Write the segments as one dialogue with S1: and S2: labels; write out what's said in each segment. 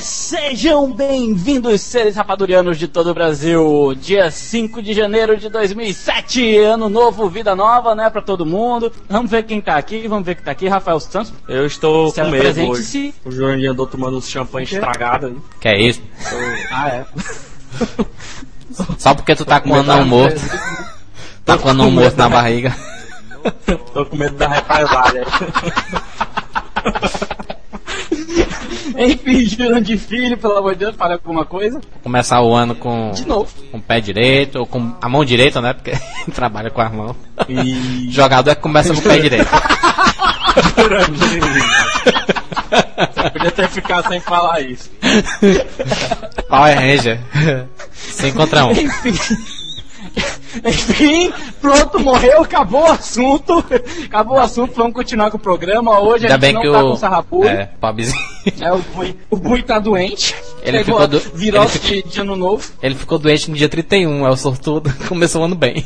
S1: Sejam bem-vindos, seres rapadurianos de todo o Brasil. Dia 5 de janeiro de 2007, ano novo, vida nova, né, pra todo mundo. Vamos ver quem tá aqui, vamos ver quem tá aqui. Rafael Santos.
S2: Eu estou
S1: Se
S2: com medo hoje. O Joaninho andou tomando uns champanhe estragado aí.
S3: Que é isso?
S1: Ah, é.
S3: Só porque tu tá com o anão morto. Tá com o anão morto na barriga.
S2: Tô com medo da represália.
S1: Enfim, de filho, pelo amor de Deus, para alguma coisa.
S3: Começar o ano com,
S1: De novo.
S3: com o pé direito, ou com a mão direita, né? Porque trabalha com as mãos.
S2: E.
S3: Jogador é que começa com o pé direito.
S2: Você podia ter ficado sem falar isso.
S3: Power Ranger. 5 contra 1. Um.
S1: Enfim. Enfim, pronto, morreu, acabou o assunto. Acabou o assunto, vamos continuar com o programa. Hoje
S3: Ainda
S1: a gente
S3: bem
S1: não
S3: que
S1: tá
S3: o.
S1: com sarrapulho.
S3: É, pobrezinho.
S1: É, o Bui, o Bui tá doente.
S3: Ele
S1: Pegou
S3: ficou do-
S1: virose
S3: ele
S1: de, de ano novo.
S3: Ele ficou doente no dia 31, é o sortudo. Começou o ano bem.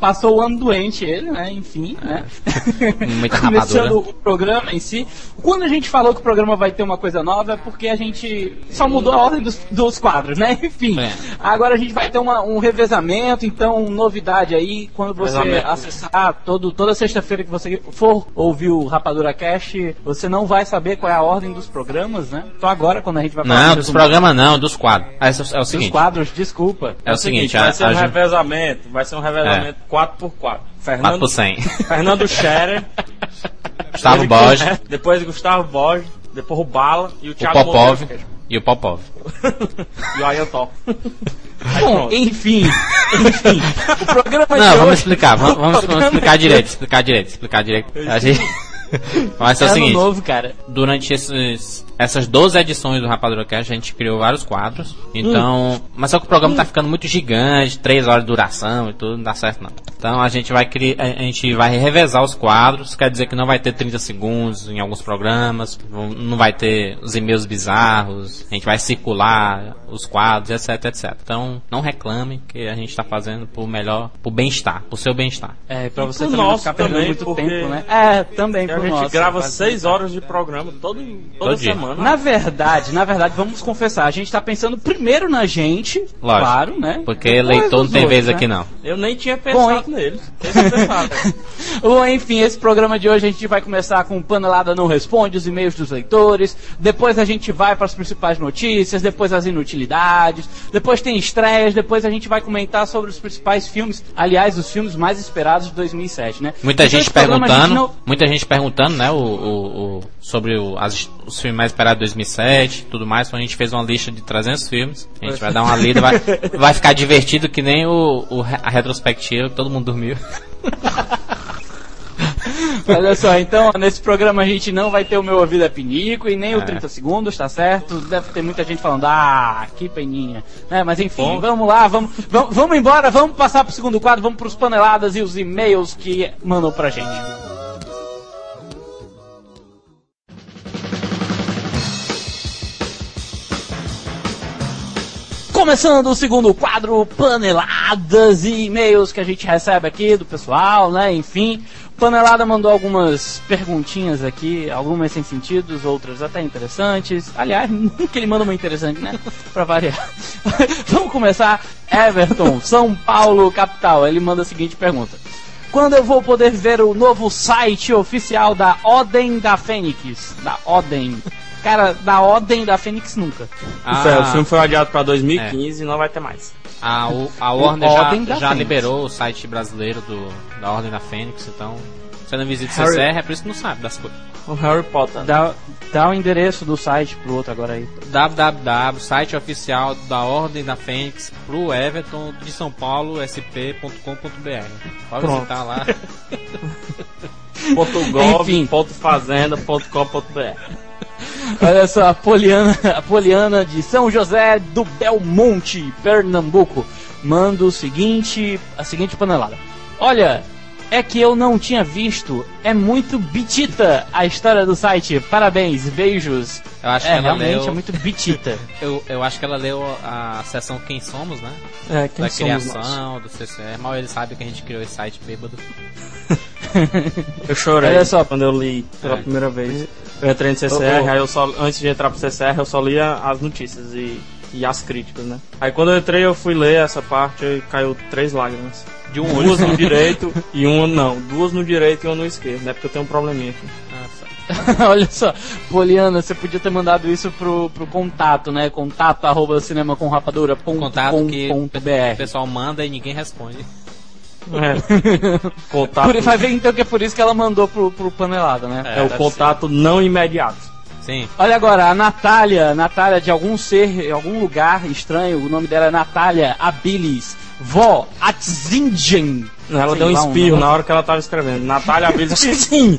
S1: Passou o ano doente ele, né? Enfim, né?
S3: Muita
S1: Começando
S3: rapadura.
S1: o programa em si. Quando a gente falou que o programa vai ter uma coisa nova, é porque a gente só mudou a ordem dos, dos quadros, né? Enfim.
S3: É.
S1: Agora a gente vai ter uma- um revezamento, então novidade aí, quando você acessar todo, toda sexta-feira que você for ouvir o Rapadura Cast, você não vai saber qual é a ordem dos programas, né? Então agora, quando a gente vai
S3: Não,
S1: do
S3: dos programas não, dos quadros. Esse É o
S1: dos
S3: seguinte.
S1: quadros, desculpa.
S3: É o seguinte, a,
S2: vai ser um
S3: a,
S2: revezamento. Vai ser um revezamento 4x4.
S3: 4
S2: Fernando,
S3: por 100.
S2: Fernando Scherer.
S3: Gustavo Borges,
S2: Depois Gustavo Borges. Depois o Bala. E o
S3: o
S2: Thiago
S3: Popov
S2: Monteiro.
S3: e o Popov.
S2: E o Ayatol.
S1: Bom, enfim, enfim, o programa de
S3: Não, vamos
S1: hoje-
S3: explicar, vamos,
S1: o
S3: vamos- explicar direito, explicar direito, explicar direito. A gente... Ser
S1: É
S3: o seguinte,
S1: novo, cara.
S3: durante esses, essas 12 edições do Rapadura Cast, a gente criou vários quadros. Então, mas só que o programa tá ficando muito gigante, 3 horas de duração e tudo, não dá certo não. Então a gente vai criar, a gente vai revezar os quadros, quer dizer que não vai ter 30 segundos em alguns programas, não vai ter os e-mails bizarros, a gente vai circular os quadros, etc, etc. Então, não reclame que a gente tá fazendo por melhor, por bem-estar, por seu bem-estar.
S1: É, pra
S2: E
S1: você também não ficar perdendo muito
S2: porque-
S1: tempo, né? É, também
S2: a gente
S1: nosso.
S2: grava 6 horas de programa todo, toda
S3: Todo dia.
S2: semana.
S1: Na verdade, na verdade, vamos confessar, a gente tá pensando primeiro na gente,
S3: Lógico.
S1: claro, né?
S3: Porque eleitor não tem vez
S1: né?
S3: aqui não.
S2: Eu nem tinha
S1: Bom,
S2: pensado não pensaram.
S1: Bom, enfim, esse programa de hoje a gente vai começar com Panelada Não Responde, os e-mails dos leitores. Depois a gente vai para as principais notícias, depois as inutilidades. Depois tem estreias, depois a gente vai comentar sobre os principais filmes. Aliás, os filmes mais esperados de 2007, né?
S3: Muita
S1: Então,
S3: gente
S1: a gente
S3: perguntando,
S1: não-
S3: muita gente perguntando, né, o, o- o- sobre o- as- os filmes mais esperados de 2007 e tudo mais. Então a gente fez uma lista de 300 filmes. A gente vai dar uma lida, vai, vai ficar divertido que nem o, o a retrospectiva, todo mundo dormiu.
S1: Olha só, então nesse programa a gente não vai ter o meu ouvido é pinico e nem o
S3: É.
S1: 30 segundos, tá certo? Deve ter muita gente falando, ah, que peninha. Né? Mas enfim,
S2: Bom.
S1: vamos lá, vamos, vamos, vamos embora, vamos passar pro segundo quadro, vamos pros paneladas e os e-mails que mandou pra gente. Começando o segundo quadro, paneladas e e-mails que a gente recebe aqui do pessoal, né? Enfim, Panelada mandou algumas perguntinhas aqui, algumas sem sentidos, outras até interessantes. Aliás, nunca ele manda uma interessante, né? Pra variar. Vamos começar. Everton, São Paulo, capital. Ele manda a seguinte pergunta. Quando eu vou poder ver o novo site oficial da Odem da Fênix? Da Odem. Cara, da Odem da Fênix nunca.
S2: Isso é, o filme foi adiado pra 2015 e não vai ter mais.
S3: A, o- a Warner
S1: Ordem
S3: já, já
S1: Fênix.
S3: liberou o site brasileiro do, da Ordem da Fênix, então você não visita o
S2: Harry-
S3: CCR, é por isso que não sabe das coisas.
S2: O Harry Potter.
S1: Dá, dá o endereço do site pro outro agora aí.
S3: www, site oficial da Ordem da Fênix pro Everton de São Paulo, sp.com.br. Pode
S2: Pronto.
S3: visitar lá.
S2: Ponto gov,
S1: Enfim.
S2: ponto fazenda, ponto com, ponto br.
S1: Olha só, a Poliana, a Poliana de São José do Belmonte, Pernambuco, manda o seguinte, a seguinte panelada. Olha, é que eu não tinha visto, é muito bitita a história do site. Parabéns, beijos.
S3: Eu acho
S1: é,
S3: que ela
S1: realmente
S3: leu,
S1: é muito bitita.
S3: eu, eu acho que ela leu a seção Quem Somos, né?
S2: É, quem
S3: da
S2: somos nós?
S3: criação, do CCR. Mal ele sabe que a gente criou esse site bêbado.
S2: Eu chorei
S1: Olha só.
S2: quando eu li pela
S3: É.
S2: primeira vez. Eu entrei no CCR, aí eu só, antes de entrar pro CCR, eu só lia as notícias e, e as críticas, né? Aí quando eu entrei, eu fui ler essa parte e caiu três lágrimas.
S3: De um olho.
S2: Duas no direito e uma não. Duas no direito e uma no esquerdo, né? Porque eu tenho um probleminha aqui.
S1: Olha só, Poliana, você podia ter mandado isso pro, pro contato, né? Contato arroba cinemacomrapadura.com.br.
S3: Contato que o pessoal manda e ninguém responde.
S2: É. Contato.
S1: Por, vai ver então que é por isso que ela mandou pro, pro panelada, né?
S2: É, o
S3: deve
S2: contato não imediato.
S3: Sim.
S1: Olha agora, a Natália, Natália de algum ser, algum lugar estranho, o nome dela é Natália Abilis. Vó, Atzingen.
S2: Ela
S1: Sei
S2: deu um
S1: um
S2: espirro
S1: negócio.
S2: na hora que ela tava escrevendo. Natália Abelha, sim!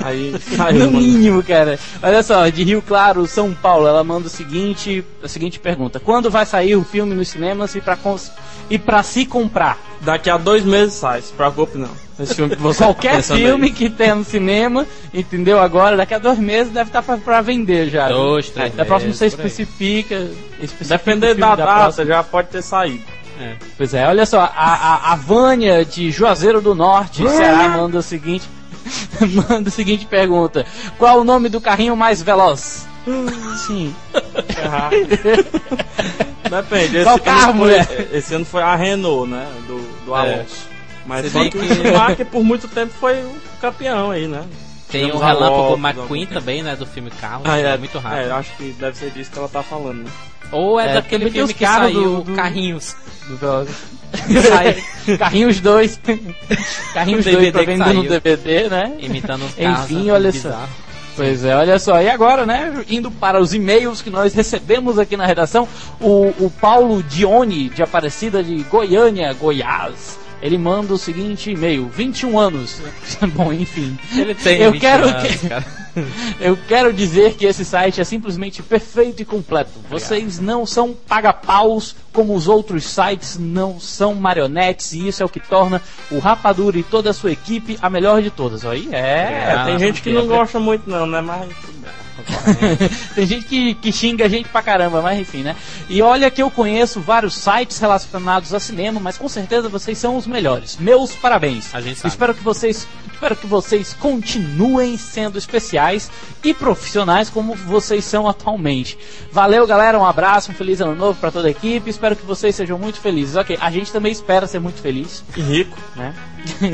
S2: Aí saiu,
S1: No
S2: mano.
S1: mínimo, cara. Olha só, de Rio Claro, São Paulo, ela manda o seguinte, a seguinte pergunta: Quando vai sair o filme nos cinemas e pra, cons- e pra se comprar?
S2: Daqui a dois meses sai, se preocupe não. Esse filme que você tá
S1: Qualquer filme
S2: aí.
S1: que tenha no cinema, entendeu? Agora, daqui a dois meses deve estar pra, pra vender já.
S3: Dois, três
S1: Da próxima você especifica. especifica
S2: Depender da data,
S1: próxima.
S2: já pode ter saído.
S3: É.
S1: Pois é, olha só, a, a, a Vânia de Juazeiro do Norte, Ceará, manda o seguinte. manda a seguinte pergunta: Qual o nome do carrinho mais veloz? Sim.
S2: Depende. Esse,
S1: Qual
S2: ano
S1: carro,
S2: foi,
S1: mulher?
S2: esse ano foi a Renault, né? Do, do
S3: É.
S2: Alonso. Mas
S3: Você
S2: só
S3: vê
S2: que,
S3: que-
S2: o Schumacher por muito tempo foi o campeão aí, né?
S3: Tem o
S2: Tivemos
S3: Relâmpago McQueen também, né? Do filme Carro.
S2: Ah,
S3: é,
S2: é,
S3: muito
S2: É,
S3: rápido.
S2: eu acho que deve ser disso que ela tá falando, né?
S3: Ou é,
S1: É,
S3: daquele filme que saiu
S1: do- do-
S3: Carrinhos.
S1: Do Carrinhos 2. Carrinhos
S3: O
S1: 2
S3: DVD
S1: pra
S3: que
S1: vender no. DVD, né?
S3: Imitando os carros.
S1: Enfim, olha só. Pois é, olha só. E agora, né, indo para os e-mails que nós recebemos aqui na redação, o, o Paulo Dione, de Aparecida de Goiânia, Goiás. Ele manda o seguinte e-mail, 21 anos. Bom, enfim.
S3: Ele tem
S1: Eu
S3: 20
S1: quero
S3: anos,
S1: que-
S3: cara.
S1: Eu quero dizer que esse site é simplesmente perfeito e completo. Vocês não são paga-paus como os outros sites, não são marionetes, e isso é o que torna o Rapadura e toda a sua equipe a melhor de todas. Aí é.
S2: É, tem gente que não gosta muito não, né? Mas.
S1: Tem gente que, que xinga a gente pra caramba, mas enfim, né? E olha que eu conheço vários sites relacionados a cinema, mas com certeza vocês são os melhores. Meus parabéns.
S3: A gente sabe.
S1: Espero que vocês, espero que vocês continuem sendo especiais e profissionais como vocês são atualmente. Valeu, galera, um abraço, um feliz ano novo pra toda a equipe. Espero que vocês sejam muito felizes. OK, a gente também espera ser muito feliz,
S2: E rico.
S1: né?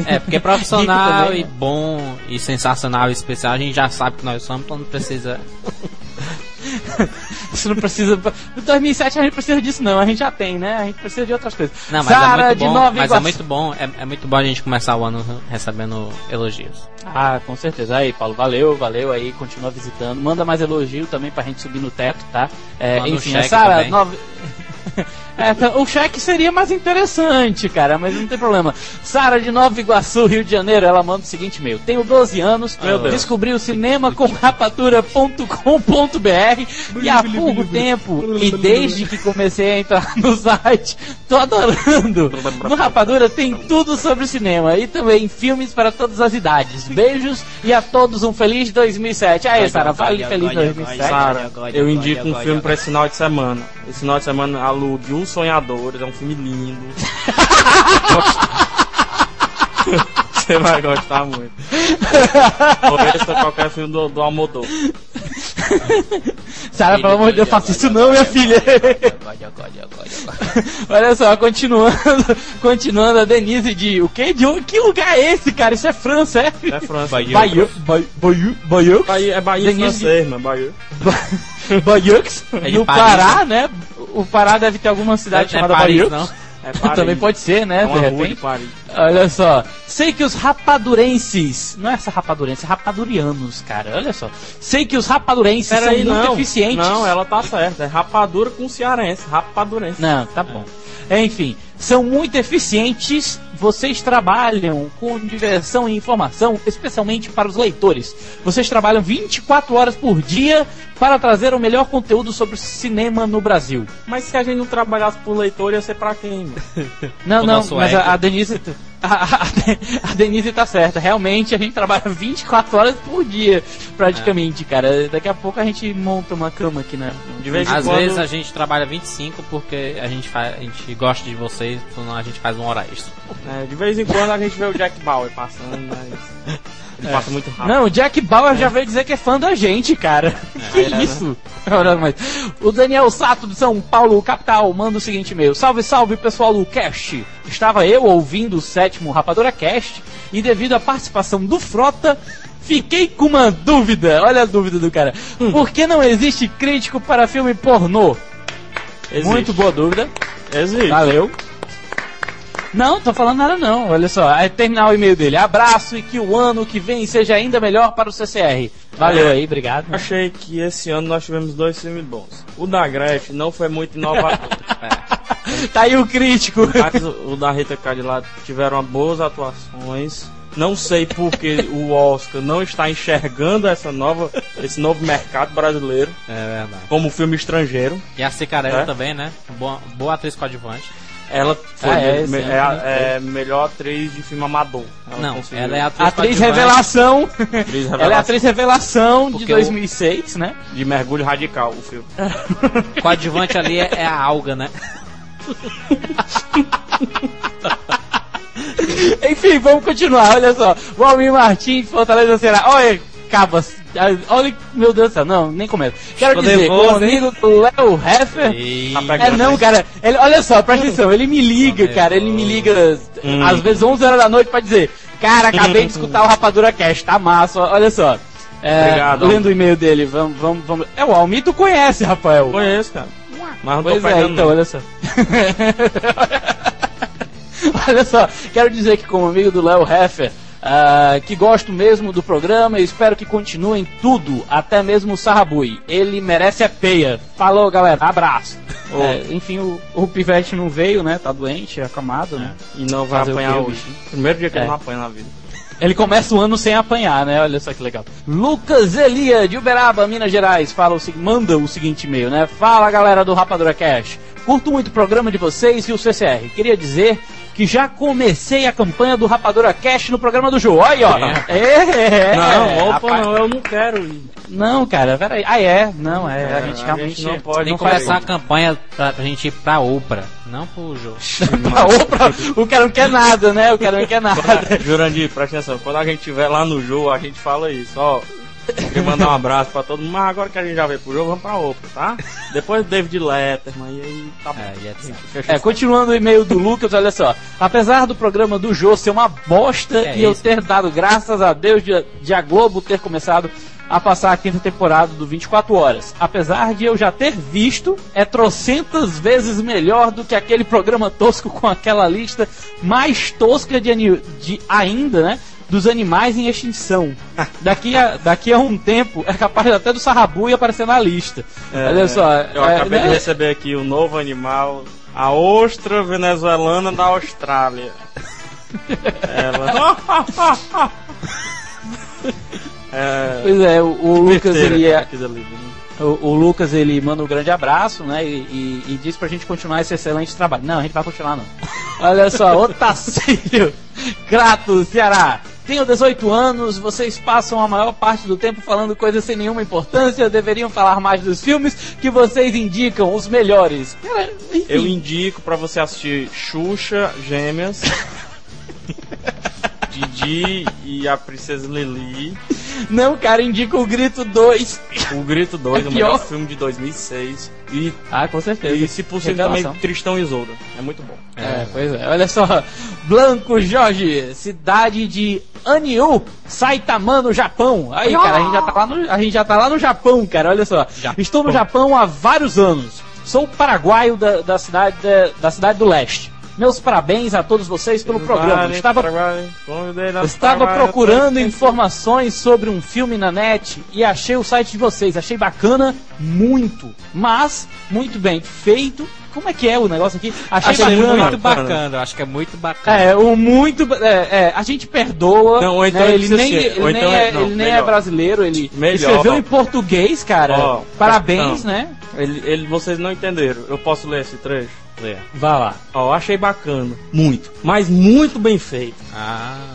S3: É, porque profissional
S1: Rico também,
S3: e
S1: né?
S3: bom e sensacional e especial, a gente já sabe que nós somos, então não precisa.
S1: Isso não precisa. Em 2007 a gente precisa disso, não. A gente já tem, né? A gente precisa de outras coisas.
S3: Não, mas
S1: Sara
S3: é muito bom. Mas é muito bom, é, é muito bom a gente começar o ano recebendo elogios.
S1: Ah, com certeza. Aí, Paulo, valeu, valeu aí, continua visitando. Manda mais elogio também pra gente subir no teto, tá? É,
S3: Manda um
S1: enfim,
S3: cheque
S1: Sara, nove... É, tá, o cheque seria mais interessante, cara, mas não tem problema. Sara de Nova Iguaçu, Rio de Janeiro, ela manda o seguinte e-mail. Tenho 12 anos, descobri o cinema com rapadura.com.br e há pouco tempo, e desde que comecei a entrar no site, tô adorando. No Rapadura tem tudo sobre cinema e também filmes para todas as idades. Beijos e a todos um feliz 2007. Aí, Sara, vale feliz 2007.
S2: Sara, eu indico um filme pra esse final de semana. Esse final de semana alugue Sonhadores, é um filme lindo. Você vai gostar muito. Ou ou qualquer filme do, do Almodóvar.
S1: Sara, pelo amor de Deus, faça isso não, minha filha. Olha só, continuando, continuando a Denise de o que? De onde- que lugar é esse, cara? Isso é França, é?
S2: É França.
S3: Bahia,
S1: Bahia, Bahia,
S2: é Bahia francês, mano. Bahia.
S1: Bayeux,
S3: É
S1: no
S3: Paris,
S1: Pará, né? O Pará deve ter alguma cidade
S3: Não é
S1: chamada
S3: Paris,
S1: Bayeux.
S2: É.
S1: Também pode ser, né?
S2: É
S1: de repente. Olha só. Sei que os rapadurenses. Não é essa rapadurense, é rapadurianos, cara. Olha só. Sei que os rapadurenses são
S2: Peraí,
S1: muito
S2: não.
S1: eficientes.
S2: Não, ela tá certa. É rapadura com cearense. Rapadurense.
S1: Não, tá bom. Enfim, são muito eficientes. Vocês trabalham com diversão e informação, especialmente para os leitores. Vocês trabalham 24 horas por dia para trazer o melhor conteúdo sobre cinema no Brasil.
S2: Mas se a gente não trabalhasse por leitor, ia ser pra quem?
S1: Não, não, mas a, a Denise. a, a, a Denise tá certa. Realmente a gente trabalha 24 horas por dia, praticamente, cara. Daqui a pouco a gente monta uma cama aqui, né?
S2: De vez em
S3: Às
S2: quando-
S3: vezes a gente trabalha 25 porque a gente, faz, a gente gosta de vocês, senão a gente faz uma hora extra.
S2: É, de vez em quando a gente vê o Jack Bauer passando, mas. Ele passa muito rápido.
S1: Não, o Jack Bauer já veio dizer que é fã da gente, cara. que
S2: é, né?
S1: isso? Ora, mas- O Daniel Sato de São Paulo, capital, manda o seguinte e-mail. Salve, salve, pessoal do Cast. Estava eu ouvindo o sétimo Rapadura Cast e devido à participação do Frota, fiquei com uma dúvida. Olha a dúvida do cara.
S2: Hum.
S1: Por que não existe crítico para filme pornô?
S2: Existe.
S1: Muito boa dúvida.
S2: Existe.
S1: Valeu. Não, tô falando nada não. Olha só, aí terminar o e-mail dele. Abraço e que o ano que vem seja ainda melhor para o CCR. Valeu
S2: É.
S1: aí, obrigado.
S2: Achei que esse ano nós tivemos dois filmes bons. O da Gretchen não foi muito inovador.
S1: Tá aí o crítico.
S2: Mas o da Rita Cadillac tiveram boas atuações. Não sei porque o Oscar não está enxergando essa nova, esse novo mercado brasileiro
S3: É verdade.
S2: como filme estrangeiro.
S3: E a Cicarella
S2: É?
S3: também, né? Boa, boa atriz coadjuvante.
S2: Ela foi
S1: Ah, é,
S2: me-
S1: sim,
S2: é a-
S1: sim.
S2: é melhor atriz de filme amador.
S3: não,
S2: conseguiu.
S3: ela é a atriz,
S1: Atriz revelação.
S2: Atriz
S1: Ela é
S2: revelação
S1: atriz revelação de
S3: Porque o-
S1: 2006, né?
S2: de mergulho radical, o filme.
S3: Coadjuvante ali é, é a alga, né?
S1: Enfim, vamos continuar. Olha só. Valmir Martins, Fortaleza Ceará. Olha, cabas. Olha, meu Deus do céu. Não, nem começo. Quero dizer,
S2: voa,
S1: com o amigo do Léo Heffer.
S3: E...
S1: É não, cara. Ele, olha só, presta atenção. Ele me liga, cara. Ele me liga
S2: Hum.
S1: às vezes 11 horas da noite pra dizer: Cara, acabei de escutar o Rapadura Cast. Tá massa. Olha só. É,
S2: Obrigado,
S1: lendo o e-mail dele, vamos, vamos, vamos. É o Almir, tu conhece, Rafael.
S2: Conheço, cara. Mas não tô
S1: Pois é,
S2: pegando.
S1: então, olha só. olha só, quero dizer que como amigo do Léo Heffer, ah, que gosto mesmo do programa e espero que continuem tudo, até mesmo o Sarrabui. Ele merece a peia. Falou, galera. Abraço.
S2: Ô.
S1: É, enfim, o, o Pivete não veio, né? Tá doente, acamado, né?
S2: E não vai
S1: Fazer o
S2: apanhar hoje. Primeiro dia que
S1: É.
S2: ele não apanha na vida.
S1: Ele começa o ano sem apanhar, né? Olha só que legal. Lucas Elia, de Uberaba, Minas Gerais, fala o, manda o seguinte e-mail, né? Fala galera do Rapadura Cash. Curto muito o programa de vocês e o CCR. Queria dizer que já comecei a campanha do Rapadura Cash no programa do João. Olha, ó. É, é,
S2: não, opa,
S1: rapaz.
S2: não, eu não quero ir.
S1: Não, cara, peraí. Ah, é? Não, é. a
S2: É,
S1: gente
S2: a
S1: realmente
S2: gente não pode
S3: Tem que começar a campanha pra, pra gente ir pra Oprah, não pro jogo.
S1: pra outra, o cara não quer nada, né? O cara não quer nada.
S2: Jurandir, presta atenção. Quando a gente estiver lá no jogo, a gente fala isso, ó. Queria mandar um abraço pra todo mundo, mas agora que a gente já veio pro jogo, vamos pra outra, tá? Depois David Letterman, e aí tá bom.
S3: É, e etc.
S2: Fechou.
S1: É, continuando o e-mail do Lucas, olha só. Apesar do programa do Jô ser uma bosta
S3: É
S1: e eu ter dado graças a Deus de, de a Globo ter começado a passar a quinta temporada do 24 Horas. Apesar de eu já ter visto, é trocentas vezes melhor do que aquele programa tosco com aquela lista mais tosca de, de ainda, né? Dos animais em extinção. Daqui a, daqui a um tempo é capaz até do Sarrabu aparecer na lista.
S2: É,
S1: olha só.
S2: Eu
S1: é,
S2: acabei
S1: né?
S2: de receber aqui o novo animal, a ostra venezuelana da Austrália. Ela. é.
S1: Pois é, o, o Lucas ele é,
S2: né?
S1: O, o Lucas ele manda um grande abraço, né? E, e, e diz pra gente continuar esse excelente trabalho. Não, a gente vai continuar não. Olha só, Otacílio, Crato, Ceará. Tenho 18 anos, vocês passam a maior parte do tempo falando coisas sem nenhuma importância, deveriam falar mais dos filmes que vocês indicam, os melhores. Cara.
S2: Eu indico pra você assistir Xuxa, Gêmeas, Didi e a Princesa Lili,
S1: Não, cara, indica o Grito 2.
S2: O Grito 2,
S1: É
S2: o melhor filme de 2006. E,
S1: Ah, com certeza.
S2: e se possível,
S1: Revelação.
S2: também Tristão e Isolda. É muito bom.
S1: É, pois é. Olha só. Blanco Jorge, cidade de Aniu, Saitama, no Japão. Aí, cara, a gente já tá lá no, a gente já tá lá no Japão, cara. Olha só.
S3: Japão.
S1: Estou no Japão há vários anos. Sou paraguaio da, da cidade da, da cidade do leste. Meus parabéns a todos vocês pelo programa. Estava Estava procurando informações sobre um filme na net e achei o site de vocês. Achei bacana muito, mas muito bem feito. Como é que é o negócio aqui? Achei,
S3: Achei
S1: bacana.
S3: muito
S2: bacana.
S3: acho que é muito bacana.
S1: É, o muito. É, é, a gente perdoa.
S2: Não, ou então
S1: né,
S2: ele
S1: nem, ele
S2: ou
S1: nem,
S2: então
S1: é,
S2: é- não,
S1: ele nem é brasileiro, ele
S2: Melhor.
S1: escreveu em português, cara.
S2: Ó,
S1: Parabéns, né?
S2: Ele, ele, vocês não entenderam. Eu posso ler esse trecho?
S3: Lê.
S1: Vá lá.
S2: Ó, achei bacana. Muito. Mas muito bem feito.
S3: Ah.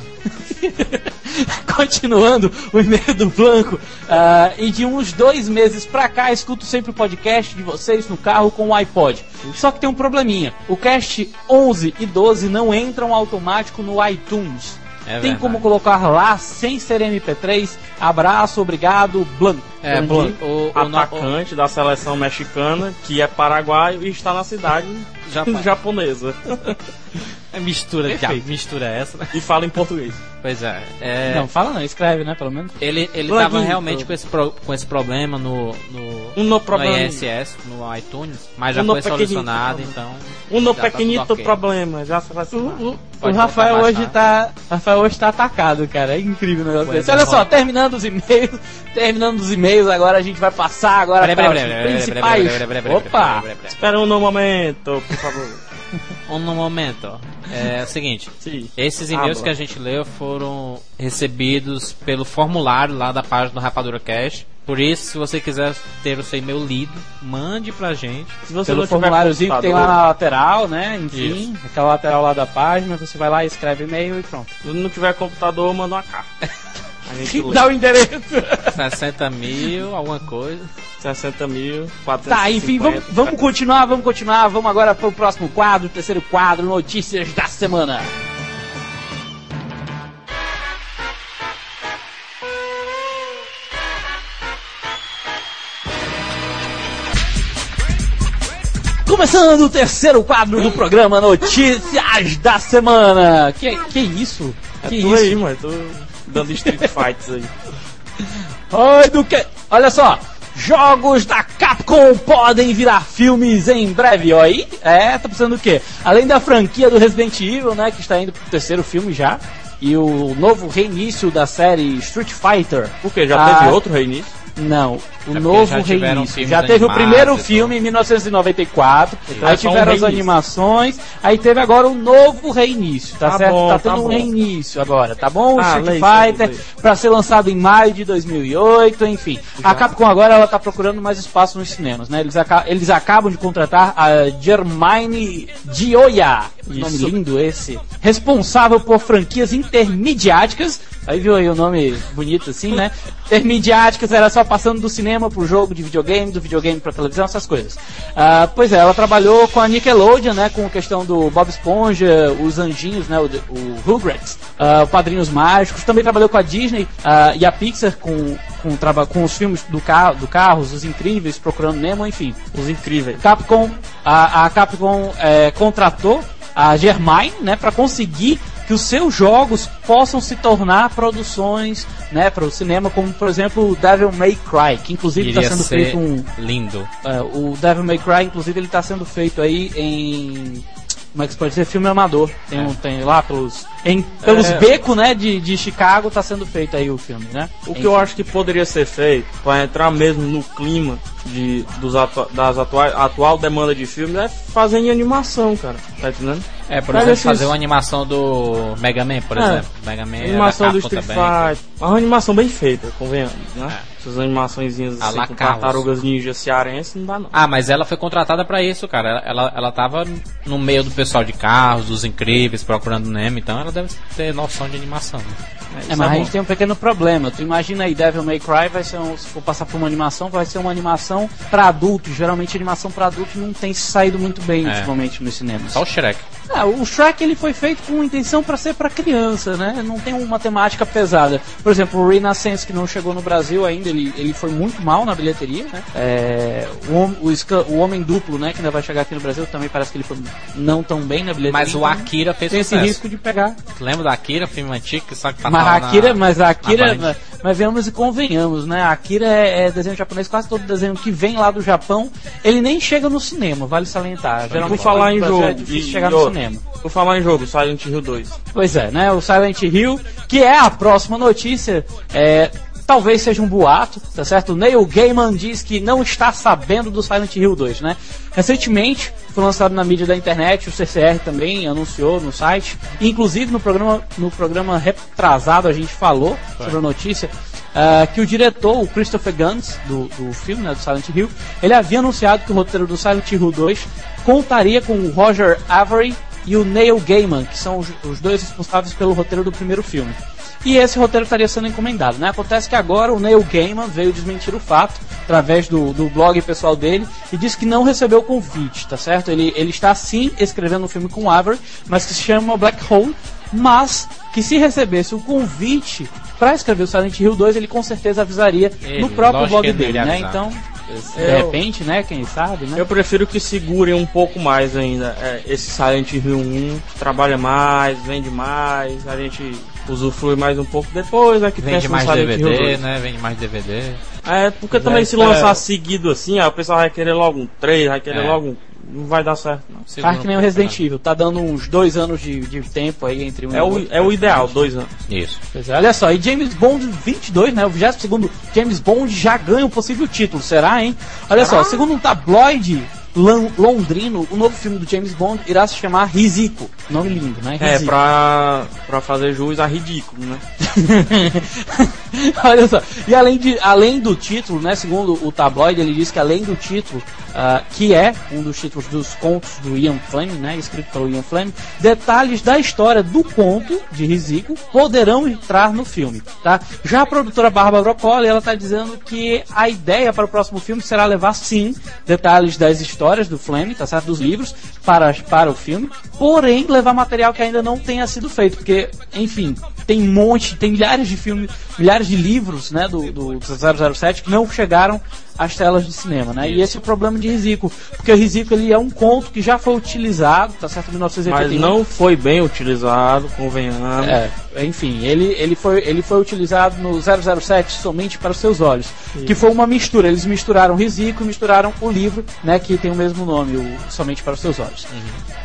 S1: Continuando o e-mail do Blanco. ah, e de uns dois meses pra cá, escuto sempre o podcast de vocês no carro com o iPod. Só que tem um probleminha. O cast 11 e 12 não entram automático no iTunes.
S3: É
S1: tem
S3: verdade.
S1: como colocar lá sem ser MP3? Abraço, obrigado, Blanco.
S3: É,
S1: Blanco.
S3: o, o, o,
S2: Atacante da seleção mexicana, que é paraguaio e está na cidade japonesa.
S3: É mistura,
S1: Perfeito.
S3: diabo, mistura é essa, né?
S2: E fala em português.
S3: Pois é. é
S1: Não, fala não, escreve, né, pelo menos.
S3: ele ele
S2: Plugin,
S3: tava realmente
S2: então.
S3: com esse, pro- com esse problema no, no,
S2: Um no
S3: no
S2: problema.
S3: ISS, no iTunes, mas já
S2: Um no
S3: foi solucionado, então.
S2: Um no
S3: tá
S2: pequenito
S3: tudo ok.
S2: problema. Já se vai
S1: O, o- Rafael hoje tá. Rafael hoje tá atacado, cara. É incrível o negócio desse.
S3: é,
S1: Olha só, terminando os e-mails, terminando os e-mails, agora a gente vai passar agora
S3: Peraí,
S1: para
S3: peraí,
S1: os
S3: peraí, peraí,
S1: principais.
S3: peraí, peraí, peraí, peraí,
S1: Opa!
S2: Espera um momento, por favor.
S3: Um no momento, ó. É o seguinte.
S2: Sim.
S3: Esses e-mails
S2: Ah,
S3: que a gente leu foram recebidos pelo formulário lá da página do Rapadura Cash. Por isso, se você quiser ter o seu e-mail lido, mande pra gente.
S2: Se você
S1: Pelo
S2: não tiver
S1: formuláriozinho que tem lá na lateral, né? Enfim, aquela lateral lá da página, você vai lá, escreve e-mail e pronto.
S2: Se não tiver computador, manda uma carta. Gente.
S1: Dá o endereço.
S3: 60 mil, alguma coisa.
S2: 60 mil, 450.
S1: Tá, enfim, vamos, vamos continuar, vamos continuar. Vamos agora pro próximo quadro, terceiro quadro, notícias da semana. Começando o terceiro quadro do programa Notícias da Semana. Que, que isso?
S2: É
S1: Que
S2: tu
S1: isso?
S2: aí, mano. Tô dando Street Fights aí.
S1: Ai, do que? Olha só, jogos da Capcom podem virar filmes em breve. Ó, aí, é, tá pensando o quê? Além da franquia do Resident Evil, né, que está indo pro terceiro filme já, e o novo reinício da série Street Fighter.
S2: Por quê? Já
S1: Ah,
S2: teve outro reinício?
S1: Não, o
S3: porque
S1: novo
S3: já tiveram
S1: reinício. Já teve o primeiro
S3: e tudo.
S1: filme em 1994,
S2: Então
S1: aí
S2: é só um
S1: tiveram as animações, aí teve agora o novo reinício, tá,
S2: Tá
S1: certo?
S2: bom,
S1: tá
S2: tá
S1: tendo um
S2: bom.
S1: reinício agora, tá bom? O
S2: Ah,
S1: Street Fighter, pra ser lançado em maio de 2008, enfim. A Capcom agora ela tá procurando mais espaço nos cinemas, né? Eles, aca- eles acabam de contratar a Germaine Gioia, nome lindo esse, responsável por franquias intermediáticas, aí viu aí o nome bonito assim, né? Intermediáticas era só passando do cinema pro jogo de videogame, do videogame pra televisão, essas coisas. Ah, pois é, ela trabalhou com a Nickelodeon, né? Com a questão do Bob Esponja, os anjinhos, né? O, o Rugrats, ah, Padrinhos Mágicos. Também trabalhou com a Disney ah, e a Pixar com, com, com os filmes do, carro, do Carros, Os Incríveis, Procurando Nemo, enfim.
S2: Os incríveis.
S1: Capcom, a, a Capcom é, contratou a Germain, né, para conseguir que os seus jogos possam se tornar produções, né, para o cinema, como por exemplo o Devil May Cry, que inclusive está sendo
S3: ser
S1: feito um,
S3: lindo.
S1: é, o Devil May Cry, inclusive, ele está sendo feito aí em. Como é que se pode dizer? Filme amador. Tem, um, tem lá pelos. Em, pelos
S2: É.
S1: becos, né, de, de Chicago, tá sendo feito aí o filme, né?
S2: O que eu acho que poderia ser feito para entrar mesmo no clima de, dos atua- das atua atual demanda de filmes é fazer em animação, cara. Tá entendendo?
S3: É, por
S2: Pega
S3: exemplo,
S2: esses-
S3: fazer uma animação do Mega Man, por
S2: É.
S3: exemplo. Mega Man é
S2: animação do Street. Fighter. Uma animação bem feita, convenhamos, né?
S3: É.
S2: Essas animaçõezinhas
S3: A
S2: assim, com
S3: Carlos.
S2: tartarugas ninja cearense não dá não.
S3: Ah, mas ela foi contratada pra isso, cara. Ela, ela, ela tava no meio do pessoal de carros, dos incríveis, procurando Nemo, então ela deve ter noção de animação. né?
S1: É,
S2: Isso
S1: mas a
S2: bom.
S1: gente tem um pequeno problema. Tu imagina aí, Devil May Cry vai ser um, se for passar por uma animação, vai ser uma animação pra adultos. Geralmente animação pra adultos não tem saído muito bem
S3: É.
S1: ultimamente nos cinemas.
S3: Só o Shrek.
S1: Ah, o Shrek ele foi feito com intenção pra ser pra criança, né? Não tem uma temática pesada. Por exemplo, o Renaissance que não chegou no Brasil ainda, ele, ele foi muito mal na bilheteria, né? É, o, o, o Homem Duplo, né, que ainda vai chegar aqui no Brasil, também parece que ele foi não tão bem na bilheteria.
S3: Mas o
S1: Então,
S3: Akira fez
S1: tem esse risco de pegar.
S3: Lembra do Akira, filme antigo, que só que
S1: Mas
S3: passava
S1: a Akira,
S3: na-
S1: mas a Akira, mas, mas vemos e convenhamos, né? A Akira é, é desenho japonês, quase todo desenho que vem lá do Japão, ele nem chega no cinema, vale salientar. Geralmente
S2: Por falar em
S1: Brasil
S2: jogo,
S1: é difícil
S2: e-
S1: chegar no cinema.
S2: Vou falar em jogo, Silent Hill 2.
S1: Pois é, né? O Silent Hill, que é a próxima notícia, é, talvez seja um boato, tá certo? O Neil Gaiman diz que não está sabendo do Silent Hill 2, né? Recentemente, foi lançado na mídia da internet, o CCR também anunciou no site, inclusive no programa, no programa retrasado a gente falou sobre a notícia, ah, que o diretor, o Christopher Guns, do, do filme, né, do Silent Hill, ele havia anunciado que o roteiro do Silent Hill 2 contaria com o Roger Avery e o Neil Gaiman, que são os, os dois responsáveis pelo roteiro do primeiro filme. E esse roteiro estaria sendo encomendado, né? Acontece que agora o Neil Gaiman veio desmentir o fato através do, do blog pessoal dele e disse que não recebeu o convite, tá certo? Ele, ele está sim escrevendo um filme com Avery, mas que se chama Black Hole, mas que se recebesse o convite para escrever o Silent Hill 2, ele com certeza avisaria
S3: Ele,
S1: no próprio blog dele, né? Então, de
S2: Eu-
S1: repente, né? Quem sabe, né?
S2: Eu prefiro que segurem um pouco mais ainda. É, esse Silent Hill 1 trabalha mais, vende mais, a gente usufrui mais um pouco depois, é que
S3: Vende mais
S2: Silent Hill
S3: DVD,
S2: 2.
S3: né? Vende mais DVD.
S2: É, porque também
S1: É,
S2: se
S1: é.
S2: lançar seguido assim, ó, o pessoal vai querer logo um 3, vai querer
S3: É.
S2: logo um... Não vai dar certo, não.
S3: Segura
S1: Faz que nem o Resident Evil, tá dando uns dois anos de, de tempo aí entre um e
S2: É o,
S1: outro.
S2: é o ideal, dois anos.
S3: Isso.
S1: Pois é, olha só, e James Bond 22, né? O 22 James Bond já ganha um possível título, será, hein? Olha só, segundo um tabloide londrino, o novo filme do James Bond irá se chamar Risico. Nome lindo, né?
S2: É,
S1: Risico.
S2: pra, pra fazer jus a ridículo, né?
S1: Olha só, e além, de, além do título, né, segundo o tabloide, ele diz que além do título, ah, que é um dos títulos dos contos do Ian Fleming, né, escrito pelo Ian Fleming, detalhes da história do conto de Riziko poderão entrar no filme, tá? Já a produtora Barbara Broccoli, ela tá dizendo que a ideia para o próximo filme será levar, sim, detalhes das histórias do Fleming, tá certo? Dos livros, para, para o filme, porém, levar material que ainda não tenha sido feito, porque, enfim, tem um monte, tem milhares de filmes, milhares de livros, né, do, do 007 que não chegaram às telas de cinema, né? E esse é o problema de Risico, porque o Risico ele é um conto que já foi utilizado, tá certo, em
S2: Mas
S1: 1981.
S2: não foi bem utilizado, convenhamos.
S1: É, enfim, ele, ele, foi, ele foi utilizado no 007 somente para os seus olhos. Que foi uma mistura. Eles misturaram Risico e misturaram o livro, né, que tem o mesmo nome, o Somente para os Seus Olhos.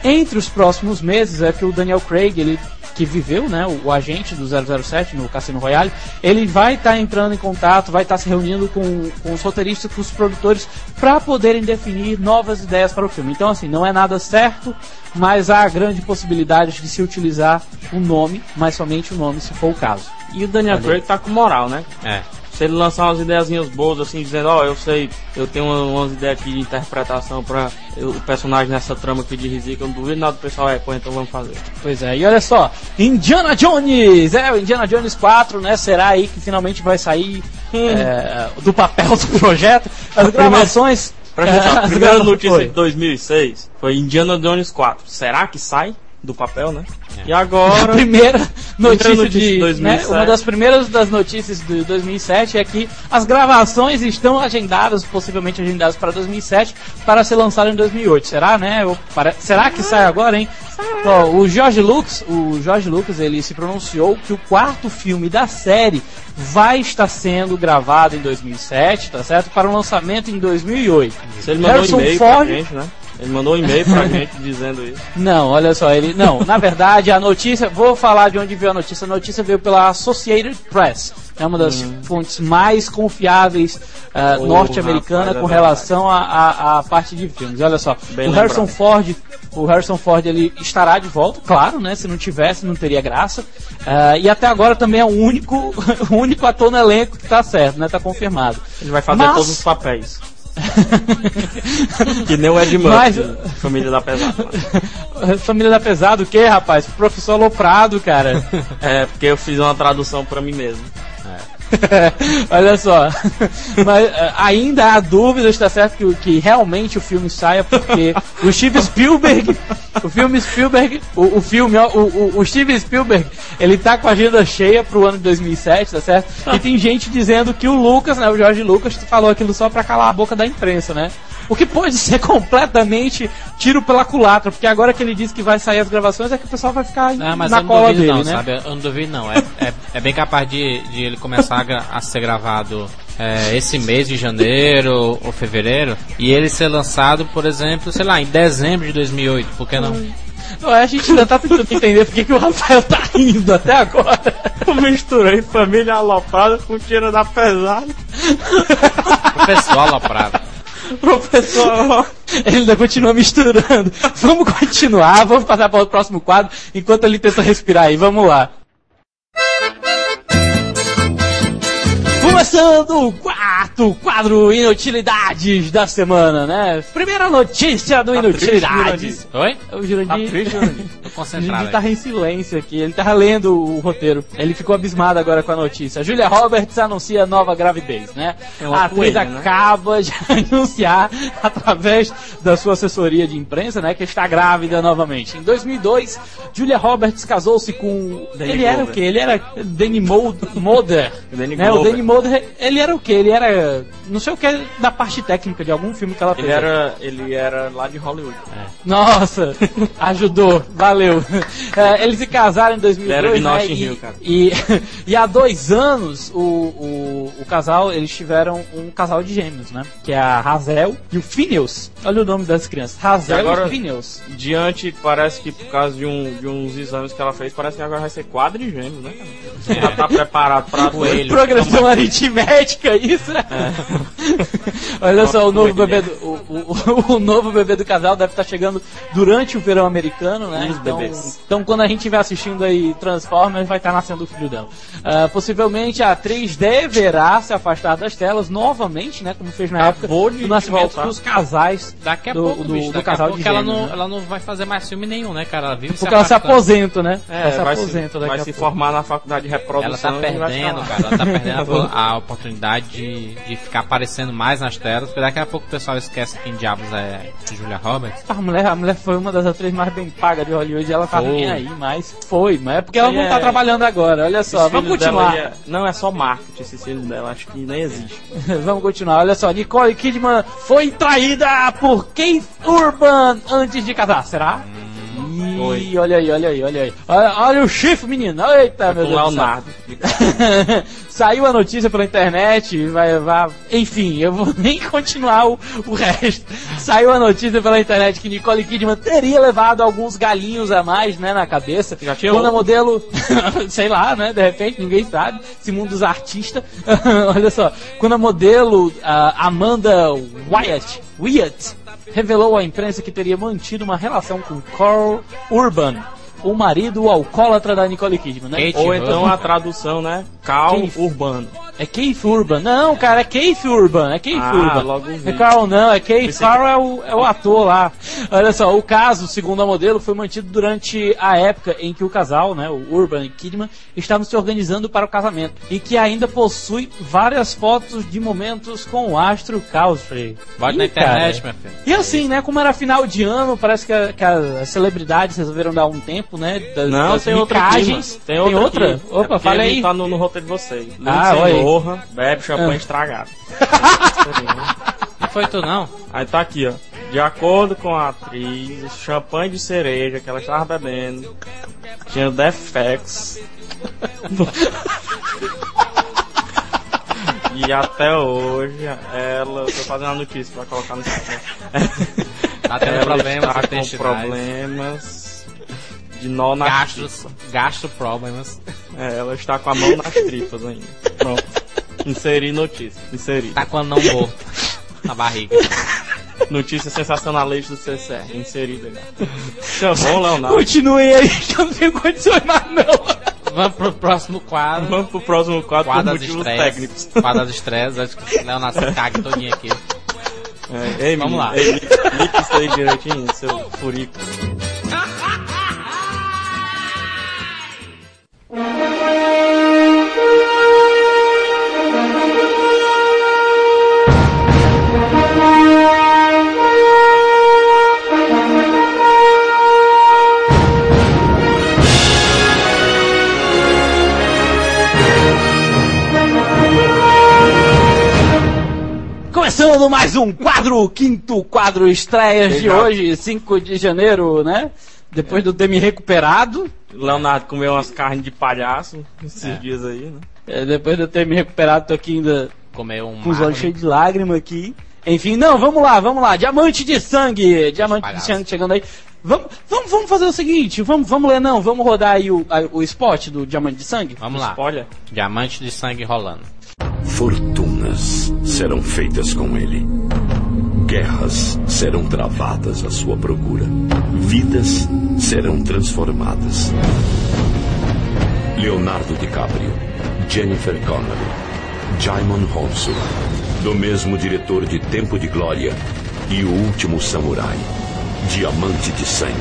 S1: Entre os próximos meses é que o Daniel Craig, ele que viveu, né, o, o agente do 007 no Cassino Royale, ele vai estar entrando em contato, vai estar se reunindo com, com os roteiristas, com os produtores, para poderem definir novas ideias para o filme. Então, assim, não é nada certo, mas há grande possibilidade de se utilizar o nome, mas somente o nome, se for o caso.
S2: E o Daniel Craig tá com moral, né?
S3: É.
S2: Se ele lançar umas ideiazinhas boas, assim, dizendo, ó, eu sei, eu tenho uma- umas ideias aqui de interpretação pra eu- o personagem nessa trama aqui de Rizika, eu não duvido nada do pessoal, é, pô, então vamos fazer.
S1: Pois é, e olha só, Indiana Jones! É, o Indiana Jones 4, né? Será aí que finalmente vai sair é, do papel do projeto. As
S2: primeira-
S1: gravações.
S2: Pra gente, a primeira notícia
S1: foi.
S2: de 2006 foi Indiana Jones 4. Será que sai do papel, né? E
S1: A
S2: agora...
S1: primeira notícia,
S2: notícia
S1: de
S2: de 2007.
S1: né, uma das primeiras das notícias de 2007 é que as gravações estão agendadas, possivelmente agendadas para 2007, para ser lançado em 2008. Será, né? Pare- Será que sai agora, hein? O George Lucas, o George Lucas, ele se pronunciou que o quarto filme da série vai estar sendo gravado em 2007, tá certo? Para o lançamento em 2008.
S2: Se ele mandou um
S1: Harrison
S2: e-mail
S1: Ford-
S2: pra gente, né? Ele mandou um e-mail pra gente dizendo isso.
S1: Não, olha só, ele. Não, na verdade, a notícia. Vou falar de onde veio a notícia. A notícia veio pela Associated Press. É uma das fontes mais confiáveis ah,
S2: Oh,
S1: norte-americana
S2: é
S1: com
S2: verdade.
S1: relação à parte de filmes. Olha só,
S2: Bem
S1: o Harrison
S2: lembrado.
S1: Ford. O Harrison Ford ele estará de volta, claro, né? Se não tivesse, não teria graça. Ah, e até agora também é o único, o único ator no elenco que tá certo, né? Tá confirmado.
S2: Ele vai fazer
S1: Mas-
S2: todos os papéis. que nem o Ed
S1: Mas-
S2: família da pesada.
S1: Família da Pesado, o que, rapaz? Professor Aloprado, cara.
S2: É, porque eu fiz uma tradução pra mim mesmo.
S1: Olha só, mas eh, ainda há dúvidas, tá certo que, que realmente o filme saia porque o Steve Spielberg, o filme Spielberg, o, o filme, o, o, o Steve Spielberg, ele tá com a agenda cheia pro ano de 2007, tá certo? E tem gente dizendo que o Lucas, né, o Jorge Lucas falou aquilo só pra calar a boca da imprensa, né? O que pode ser completamente tiro pela culatra, porque agora que ele diz que vai sair as gravações é que o pessoal vai ficar
S3: Não, mas
S1: na
S3: eu não
S1: cola
S3: duvido
S1: dele,
S3: não,
S1: né?
S3: sabe? Eu não duvido não. É, é, é bem capaz de, de ele começar a, a ser gravado é, esse mês de janeiro ou fevereiro e ele ser lançado, por exemplo, sei lá, em dezembro de 2008. Por que não?
S1: Não, a gente ainda tá tentando entender por que que o Rafael tá rindo até agora.
S2: Eu misturei família aloprada com tira da pesada.
S3: O pessoal aloprado.
S2: Professor,
S1: Ele ainda continua misturando. Vamos continuar, vamos passar para o próximo quadro enquanto ele tenta respirar aí. Vamos lá. Começando o quarto quadro Inutilidades da semana, né? Primeira notícia do Inutilidades.
S3: Oi?
S1: O Jurandir,
S2: Tá triste, Jurandir?
S3: Tô
S1: o
S3: concentrado.
S1: Jurandir
S3: aí.
S1: tava em silêncio aqui, ele tava lendo o roteiro. Ele ficou abismado agora com a notícia. Julia Roberts anuncia nova gravidez, né?
S2: É
S1: a atriz
S2: coelha, né?
S1: acaba de anunciar, através da sua assessoria de imprensa, né, que está grávida novamente. Em 2002, Julia Roberts casou-se com...
S2: Danny
S1: ele era o
S2: Glover.
S1: quê? Ele era Danny Moder.
S2: Danny
S1: né? O
S2: Glover.
S1: Danny Moder, ele era o quê? Ele era... Não sei o que, da parte técnica de algum filme que ela fez.
S2: Ele era, ele era lá de Hollywood.
S1: Nossa, ajudou, valeu. É, eles se casaram em 2002,
S2: Ele era de
S1: né,
S2: Notting
S1: e,
S2: Hill, cara.
S1: E, e há dois anos, o, o, o casal, eles tiveram um casal de gêmeos, né? Que é a Hazel e o Phineas. Olha o nome das crianças, Hazel
S2: E agora-
S1: e Phineas.
S2: Diante, parece que por causa de, um, de uns exames que ela fez, parece que agora vai ser quadrigêmeo, né, cara? Já tá preparado pra
S3: Coelho.
S1: Progressão aritmética, isso, né? Olha só, o novo, bebê do, o, o- o novo bebê do casal deve estar chegando durante o verão americano, né?
S2: Os
S1: Então,
S2: bebês.
S1: então, quando a gente estiver assistindo aí Transformers, vai estar nascendo o filho dela. Ah, possivelmente a atriz deverá se afastar das telas novamente, né? Como fez na
S2: Acabou
S1: época do nascimento
S2: voltar.
S1: dos casais.
S3: Daqui a
S1: do,
S3: pouco,
S1: do,
S3: bicho,
S1: do casal de
S3: ela
S1: gêmeos,
S3: não,
S1: né?
S3: ela não vai fazer mais filme nenhum, né, cara? Ela vive
S1: Porque ela se aposenta, né?
S2: É,
S1: ela se
S2: vai se,
S1: aposenta daqui
S2: vai
S1: a
S2: se
S1: pouco.
S2: formar na faculdade de
S3: Ela
S2: reprodução.
S3: tá
S2: e vai ficar
S3: perdendo, cara. Ela tá perdendo a, a oportunidade de, de ficar aparecendo mais nas telas, porque daqui a pouco o pessoal esquece quem diabos é Julia Roberts.
S1: A mulher, a mulher foi uma das atrizes mais bem pagas de Hollywood e ela tá nem aí, mas foi, mas é porque ela não tá
S2: é-
S1: trabalhando agora, olha só,
S2: Esse
S1: vamos continuar.
S2: é- Não, é só marketing esse filho dela, acho que nem existe.
S1: vamos continuar, olha só, Nicole Kidman foi traída por Keith Urban antes de casar, será? Ih,
S2: Foi.
S1: olha aí, olha aí, olha aí. Olha, olha o chifre, menino. Eita, meu Deus.
S2: Leonardo.
S1: Saiu a notícia pela internet, vai, vai, enfim, eu vou nem continuar o, o resto. Saiu a notícia pela internet que Nicole Kidman teria levado alguns galinhos a mais, né, na cabeça.
S2: Já tinha
S1: Quando a modelo, sei lá, né, de repente, ninguém sabe, esse mundo dos artistas. Olha só, quando a modelo a Amanda Wyatt, Wyatt revelou à imprensa que teria mantido uma relação com Carl Urban, o marido alcoólatra da Nicole Kidman, né?
S3: Kate
S2: Ou então
S3: Urban.
S2: a tradução, né? Cal
S1: Keith.
S2: Urbano.
S1: É Keith Urban. Não, cara, é Keith Urban. É Keith
S2: Ah,
S1: Urban.
S2: logo vi.
S1: É Carl não, é Keith.
S2: Pensei
S1: Carl é o, é o ator lá. Olha só, o caso, segundo a modelo, foi mantido durante a época em que o casal, né, o Urban e Kidman, estavam se organizando para o casamento. E que ainda possui várias fotos de momentos com o astro.
S3: Bote
S1: Ih,
S3: na internet,
S1: cara.
S3: meu filho.
S1: E assim, né, como era final de ano, parece que, a- que as celebridades resolveram dar um tempo, né, das,
S2: Não,
S1: das
S2: tem outra
S1: micagens.
S2: mano. Tem outra? aqui.
S1: Opa,
S2: É
S1: fala aí.
S2: Tá no, no roteiro de vocês.
S1: Ah, olha
S2: bebe champanhe
S1: Ah.
S2: estragado.
S3: Não foi tu, não?
S2: Aí tá aqui, ó. De acordo com a atriz, o champanhe de cereja que ela estava bebendo tinha defectos. e até hoje, ela. Tô fazendo a notícia pra colocar no site.
S3: Tá tendo problemas
S2: está com problemas de nó na
S3: Gastros, gastro problemas.
S2: É, ela está com a mão nas tripas ainda. Pronto. Inseri notícia. Inseri.
S3: Tá com a não morto na barriga.
S2: Notícia sensacionalista do CCR. Inserida já. Chamou, Leonardo.
S1: Continuem aí, que eu não tenho condições mais não.
S3: Vamos pro próximo quadro.
S2: Vamos pro próximo quadro por
S3: Quadro das
S2: motivos
S3: estreias.
S2: técnicos.
S3: Quadro das estreias. Acho que o Leonardo se caga todinho aqui.
S2: É, ei,
S3: Vamos
S2: menino,
S3: lá.
S2: Ei, liga isso aí direitinho, seu furico.
S1: Começando mais um quadro, quinto quadro estreias de hoje, 5 de janeiro, né? Depois do ter me recuperado,
S2: Leonardo comeu umas carnes de palhaço esses dias aí, né?
S1: é, depois de eu ter me recuperado, tô aqui ainda
S3: Comeu um
S1: com os olhos cheios de lágrima aqui. Enfim, não, vamos lá, vamos lá. Diamante de sangue, diamante de sangue chegando aí. Vamos, vamos, vamos fazer o seguinte, vamos, vamos ler não, vamos rodar aí o, a- o spot do diamante de sangue.
S3: Vamos lá.
S2: Spoiler.
S3: Diamante de sangue rolando.
S4: Fortunas serão feitas com ele. Guerras serão travadas à sua procura. Vidas serão transformadas. Leonardo DiCaprio, Jennifer Connelly, Jaimon Honsu, do mesmo diretor de Tempo de Glória e O Último Samurai, Diamante de Sangue,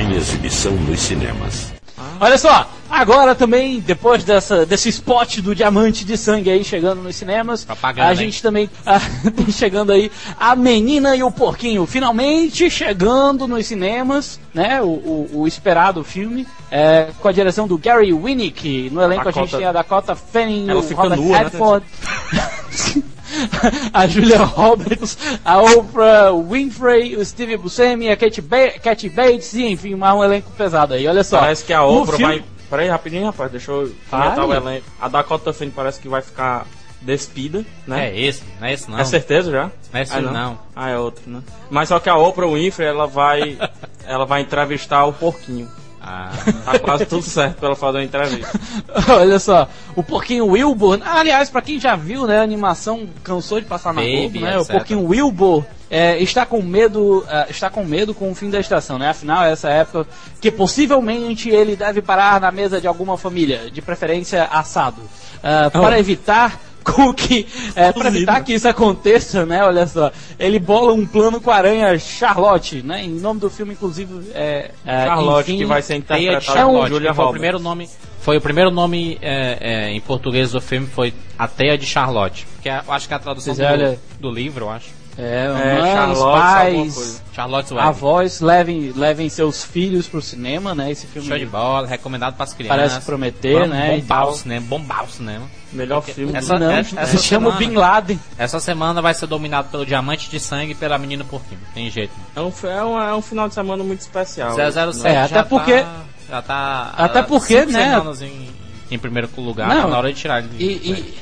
S4: em exibição nos cinemas.
S1: Olha só, agora também, depois dessa, desse spot do Diamante de Sangue aí chegando nos cinemas,
S3: Propaganda,
S1: a
S3: hein?
S1: gente também ah, tem chegando aí A Menina e o Porquinho, finalmente chegando nos cinemas, né? O, o- o esperado filme, é, com a direção do Gary Winnick. No elenco a gente
S2: Dakota-
S1: tem a Dakota Fanning,
S2: Ela
S1: o Robert
S2: nua, né?
S1: A Julia Roberts, a Oprah Winfrey, o Steve Buscemi, a Katy, ba Katy Bates, e enfim, mais um elenco pesado aí. Olha só.
S2: Parece que a Oprah
S1: filme-
S2: vai. Peraí, rapidinho, rapaz, deixa eu comentar o elenco. A Dakota Fanning parece que vai ficar despida, né?
S3: É esse, não é esse não.
S2: É certeza já?
S3: Não é esse
S2: ah,
S3: não.
S2: Ah, é outro, né? Mas só que a Oprah Winfrey, ela vai. ela vai entrevistar o porquinho.
S3: Ah,
S2: Tá quase tudo certo pra ela fazer uma entrevista.
S1: Olha só, o porquinho Wilbur. Aliás, pra quem já viu, né, a animação cansou de passar na
S3: Baby,
S1: Globo, né? O
S3: etc.
S1: porquinho Wilbur é, está com medo, ah, está com medo com o fim da estação, né? Afinal, é essa época que possivelmente ele deve parar na mesa de alguma família, de preferência assado, Ah, para evitar que é, para evitar que isso aconteça, né? Olha só, ele bola um plano com a aranha Charlotte, né? Em nome do filme, inclusive, é, é,
S2: Charlotte,
S1: enfim,
S2: que vai ser interpretada
S1: É
S2: por
S3: Charlotte,
S2: Julia
S3: foi o
S2: Roberts.
S3: primeiro nome. Foi o primeiro nome é, é, em português do filme, foi A Teia de Charlotte. Que é, eu acho que é a tradução
S1: é,
S3: do, do livro, eu acho.
S1: É,
S2: É,
S1: mães,
S2: Charlotte, alguma
S1: pais,
S2: coisa.
S3: Charlotte Web.
S1: avós levem, levem seus filhos pro cinema, né? Esse filme
S3: Show de bola, recomendado para as crianças.
S1: parece prometer,
S3: Vamos
S1: né?
S3: Bombar o cinema, bombar o cinema.
S2: Melhor filme.
S3: Essa-
S1: Não,
S3: essa- essa
S1: chama o
S3: semana-
S1: Bin Laden.
S3: Essa semana vai ser dominado pelo Diamante de Sangue e pela Menina Porquinho. Tem jeito. não.
S2: É um, é, um, é um final de semana muito especial.
S3: 007
S1: É, até
S3: já
S1: porque-
S3: Tá, já tá.
S1: até
S3: há
S1: porque,
S3: cinco
S1: né?
S3: semanas Em, em primeiro lugar,
S1: Não,
S3: tá na hora de tirar ele.
S1: E,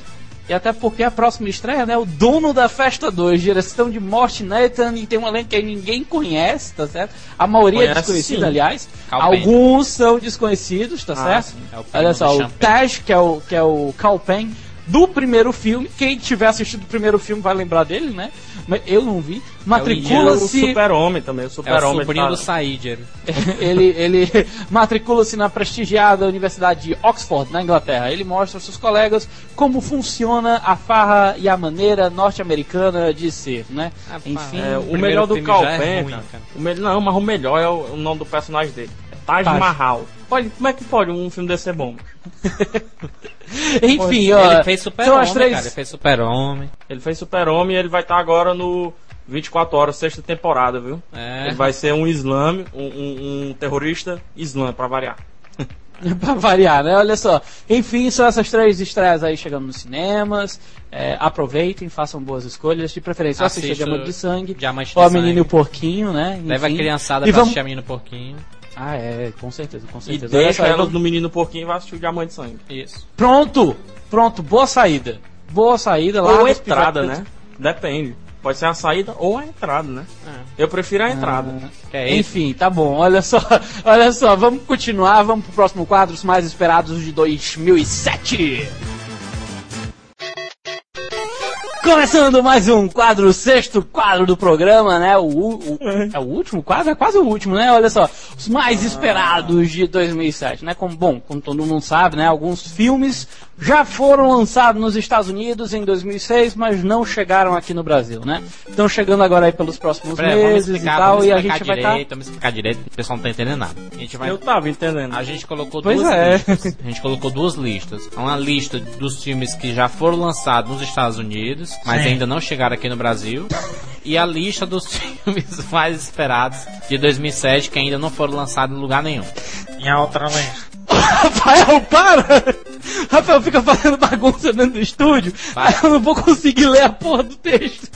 S1: e, até porque a próxima estreia, né? O dono da Festa 2, direção de Morte Nathan, e tem um elenco que ninguém conhece, tá certo? A maioria é
S2: Conhece,
S1: desconhecida,
S2: sim.
S1: aliás.
S3: Cal
S1: Alguns são desconhecidos, tá
S2: Ah,
S1: certo?
S2: sim.
S3: É
S1: Olha só, o. Taj, que é o, que é o Cal Penn, do primeiro filme. Quem tiver assistido o primeiro filme vai lembrar dele, né? Mas eu não vi.
S2: E o
S1: Matricula-se.
S2: Super-Homem também. O
S3: É o
S2: Super-Homem
S3: sobrinho
S2: tá-
S3: do Said. ele.
S1: ele ele matricula-se na prestigiada Universidade de Oxford, na Inglaterra. Ele mostra aos seus colegas como funciona a farra e a maneira norte-americana de ser, né? Enfim,
S2: É, o
S3: primeiro
S2: melhor do
S3: é
S2: Calpen,
S3: ruim,
S2: cara. O me- Não, mas o melhor é o, o nome do personagem dele. Taj,
S1: Taj.
S2: Mahal. Pode, como é que pode um filme desse ser bom?
S1: enfim, ó,
S3: Ele fez Super-Homem,
S1: três.
S3: cara. Ele fez Super-Homem.
S2: Ele fez Super-Homem e ele vai estar agora no 24 Horas, sexta temporada, viu?
S3: É.
S2: Ele vai ser um islame, um, um- um terrorista islã, pra variar.
S1: pra variar, né? Olha só. Enfim, são essas três estreias aí chegando nos cinemas. É, aproveitem, façam boas escolhas. De preferência, assista Diamante de Sangue.
S3: Diamante de Sangue.
S1: Menina e o Porquinho, né?
S3: Leva a
S1: Enfim.
S3: criançada
S1: e
S3: pra
S1: vamos...
S3: assistir a Menina Porquinho.
S1: Ah, é, com certeza, com
S2: E
S1: certeza. Olha
S2: deixa elas no Menino Porquinho e vai assistir o Diamante de Sangue.
S3: Isso.
S1: Pronto! Pronto, boa saída. Boa saída lá.
S2: Ou entrada, né? Depende. Pode ser a saída ou a entrada, né?
S3: É.
S2: Eu prefiro a entrada.
S3: Que é isso?
S1: Enfim, tá bom. Olha só, olha só, vamos continuar, vamos pro próximo quadro, os mais esperados de 2007. Começando mais um quadro, o sexto quadro do programa, né? O, o- é o último quadro? É quase o último, né? Olha só, os mais esperados de 2007, né? Como, bom, como todo mundo sabe, né? Alguns filmes já foram lançados nos Estados Unidos em 2006, mas não chegaram aqui no Brasil, né? Estão chegando agora aí pelos próximos
S3: vamos
S1: meses e
S3: explicar,
S1: tal,
S3: vamos
S1: e a gente vai tá- estar...
S3: direito, vamos explicar direito, o pessoal não tá entendendo nada. A gente vai
S2: Eu tava entendendo.
S3: A gente colocou
S1: Pois
S3: duas
S1: é.
S3: listas. A gente colocou duas listas. Uma lista dos filmes que já foram lançados nos Estados Unidos, mas ainda não chegaram aqui no Brasil. E a lista dos filmes mais esperados de 2007 que ainda não foram lançados em lugar nenhum.
S5: E a outra lista?
S1: Rafael, para! Rafael fica fazendo bagunça dentro do estúdio,
S3: Vai.
S1: aí eu não vou conseguir ler a porra do texto.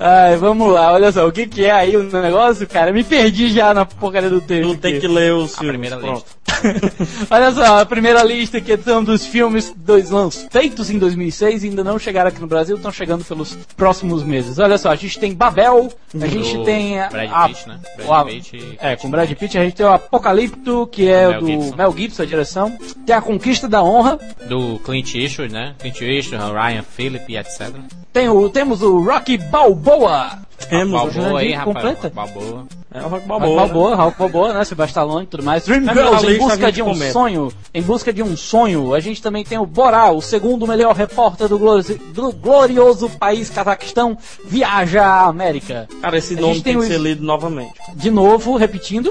S1: Ai, vamos lá, olha só, o que que é aí o negócio, cara? Me perdi já na porcaria do texto.
S2: Não tem
S1: aqui.
S2: que ler os filmes.
S3: primeira
S2: pronto.
S1: Olha só, a primeira lista que são dos filmes dois anos feitos em 2006 e ainda não chegaram aqui no Brasil, estão chegando pelos próximos meses. Olha só, a gente tem Babel, a gente
S3: Do
S1: tem a,
S3: Brad
S1: a-
S3: Pitt, né? Brad
S1: a-
S3: Pitt
S1: é, com Brad Pitt, a gente tem o Apocalipto, que é
S3: Mel
S1: do
S3: Gibson.
S1: Mel Gibson, a direção. Tem a Conquista da Honra,
S3: Do Clint Eastwood, né? Clint Eastwood, Ryan Phillip e etc.
S1: tem o, temos o Rocky Balboa.
S2: Temos
S1: Balboa.
S3: Balboa aí,
S1: Jurandir
S3: rapaz.
S1: completa?
S3: Balboa.
S2: É o Rock
S1: Rock
S2: Balboa. né?
S1: Balboa, Rock Balboa, né? Sebastião Stallone e tudo mais.
S2: Mas
S1: Dreamgirls,
S2: na
S1: em busca de um
S2: comenta.
S1: sonho. Em busca de um sonho. A gente também tem o Borá, o segundo melhor repórter do, glori- do glorioso país Cazaquistão, viaja à América.
S2: Cara, esse
S1: A
S2: nome tem,
S1: tem
S2: que
S1: o-
S2: ser lido novamente.
S1: De novo, repetindo.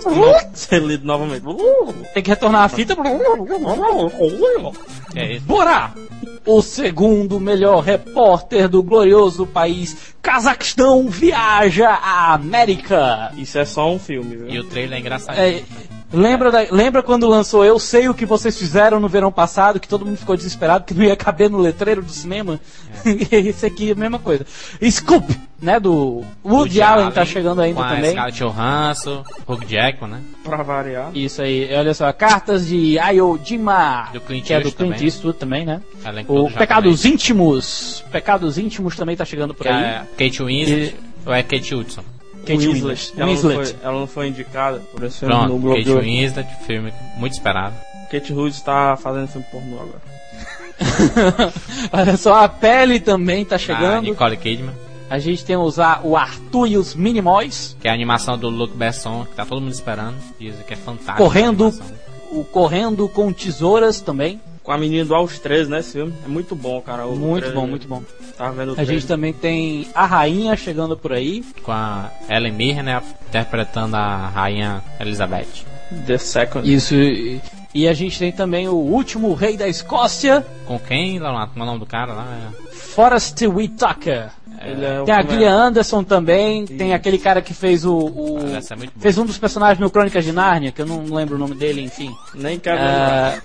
S2: ser lido novamente.
S1: Tem que retornar a fita.
S3: É isso?
S1: Borá! O segundo melhor repórter do glorioso país Cazaquistão viaja à América.
S2: Isso é só um filme, viu?
S3: E o trailer é engraçado.
S1: É, lembra, da- lembra quando lançou Eu Sei o que vocês fizeram no verão passado, que todo mundo ficou desesperado que não ia caber no letreiro do cinema? Esse aqui é a mesma coisa. Scoop, né? Do Woody, Allen tá chegando ainda
S3: com
S1: também.
S3: Scarlett Johansson, Hugh Jackman, né?
S2: Pra variar.
S1: Isso aí, olha só, cartas de Ayo Jima,
S3: Do Clint
S1: que é do
S3: Eastwood
S1: Clint
S3: também.
S1: Eastwood também, né? O Pecados
S3: japonês.
S1: Íntimos, Pecados Íntimos também tá chegando por
S3: Que
S1: aí.
S3: é Kate Winslet ou é Kate Hudson?
S1: Kate
S2: Winslet.
S1: Winslet.
S2: Ela,
S1: Winslet.
S2: Não foi, ela não foi indicada por esse filme no
S3: Pronto,
S2: Globo
S3: Kate. Winslet, filme muito esperado.
S2: Kate Hughes tá fazendo filme pornô agora.
S1: olha só, a Pele também tá
S3: A
S1: chegando.
S3: Ah, Nicole Kidman,
S1: A gente tem os, a- o Arthur e os Minimóis.
S3: que é a animação do Luc Besson, que tá todo mundo esperando. Dizem que é fantástico.
S1: Correndo. O Correndo com Tesouras também.
S2: Com a menina do Aos 13, né, esse filme? É muito bom, cara. O
S1: Muito bom, muito bom.
S2: Tá vendo o
S1: A gente também tem a Rainha chegando por aí.
S3: Com a Ellen Mirren, né? Interpretando a rainha Elizabeth.
S2: The Second.
S1: Isso. E, e a gente tem também o último rei da Escócia,
S3: Com quem, Leonardo? Como é o nome do cara lá? É-
S1: Forrest Whitaker.
S2: Ele é o
S1: Tem a Gillian Anderson também, tem aquele cara que fez o. o-
S3: Ah, é
S1: fez um dos personagens no Crônicas de Nárnia, que eu não lembro o nome dele, enfim.
S2: Nem quero lembrar.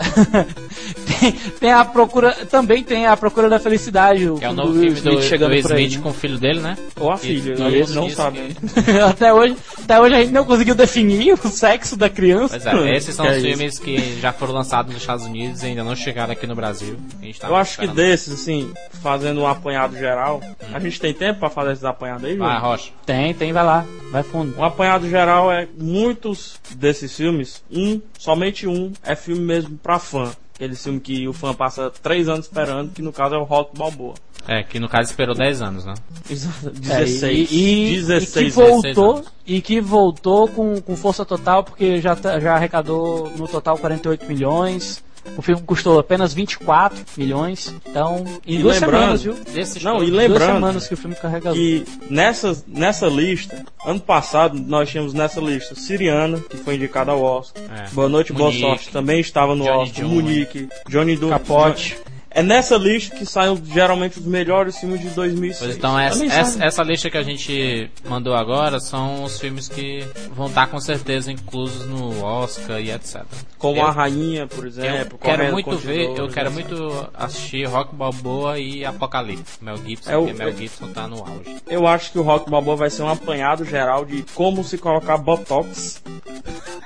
S1: Ah, tem, tem a procura. Também tem a Procura da Felicidade. O
S3: Que é o novo
S1: do
S3: filme do,
S1: Smith chegando
S3: do
S1: por aí.
S3: Smith com o filho dele, né?
S2: Ou a filha,
S3: Isso,
S2: a gente
S3: isso,
S2: não
S3: isso,
S2: sabe.
S3: que-
S1: até, hoje, até hoje a gente não conseguiu definir o sexo da criança.
S3: Pois é, esses são
S2: Que
S3: os
S2: é isso.
S3: filmes que já foram lançados nos Estados Unidos e ainda não chegaram aqui no Brasil. A gente tá
S2: Eu acho que
S3: esperando.
S2: desses, assim, fazendo um apanhado geral, a gente tem tempo pra fazer esses apanhados aí,
S3: Vai,
S2: João?
S3: Rocha.
S1: Tem, tem, vai lá. Vai fundo.
S2: Um apanhado geral é muitos desses filmes, um, somente um, é filme mesmo pra fã. Aquele filme que o fã passa três anos esperando, que no caso é o Rock Balboa.
S3: É, que no caso esperou 10 anos, né?
S2: Exato,
S1: É,
S2: 16.
S1: e, e-
S2: 16.
S1: e que voltou,
S3: anos.
S1: e que voltou com, com força total, porque já, tá- já arrecadou no total 48 milhões. O filme custou apenas 24 milhões. Então, em
S2: E
S1: duas
S2: lembrando-
S1: semanas, viu?
S3: Desses
S2: Não, e
S1: duas
S2: lembrando
S1: semanas que o filme carregou.
S2: que nessa, nessa lista, ano passado nós tínhamos nessa lista Siriana, que foi indicada ao Oscar.
S3: É.
S2: Boa Noite, Boa
S3: Munique,
S2: Sorte também estava no
S3: Johnny
S2: Oscar.
S3: June.
S2: Munique, Johnny do
S1: Capote.
S2: É nessa lista que saem geralmente os melhores filmes de 2006.
S3: Pois então, essa, essa, essa lista que a gente mandou agora são os filmes que vão estar com certeza inclusos no Oscar e etc.
S2: Como
S3: eu-
S2: A Rainha, por
S3: Eu
S2: exemplo.
S3: quero
S2: Correndo
S3: muito ver, eu quero
S2: né?
S3: muito assistir Rock Balboa e Apocalipse. Mel Gibson,
S2: É o-
S3: porque Mel Gibson tá no auge.
S2: Eu acho que o Rock Balboa vai ser um apanhado geral de como se colocar Botox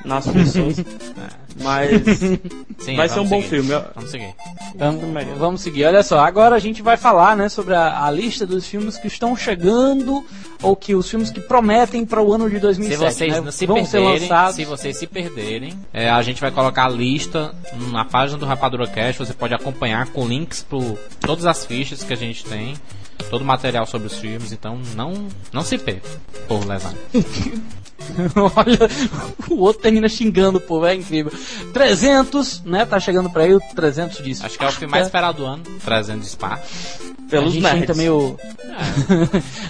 S2: nas pessoas. Mas
S3: Sim,
S2: vai ser um
S3: vamos
S2: bom
S3: seguir.
S2: filme. Eu-
S3: Vamos seguir.
S1: Vamos, vamos seguir. Olha só, agora a gente vai falar, né, sobre a, a lista dos filmes que estão chegando ou que os filmes que prometem para o ano de
S3: Se
S1: 2007,
S3: vocês
S1: né,
S3: não se
S1: vão ser
S3: perderem,
S1: lançados.
S3: se vocês se perderem, é, a gente vai colocar a lista na página do Rapadura Cash. Você pode acompanhar com links para todas as fichas que a gente tem, todo o material sobre os filmes. Então não, não se perca, por lesão.
S1: Olha, o outro termina xingando o povo, é incrível. 300, né, tá chegando para aí o 300 de
S3: Acho que é o filme mais esperado do ano, trazendo Spa.
S1: A
S2: Pelos
S1: gente tem
S2: nerds.
S1: também o...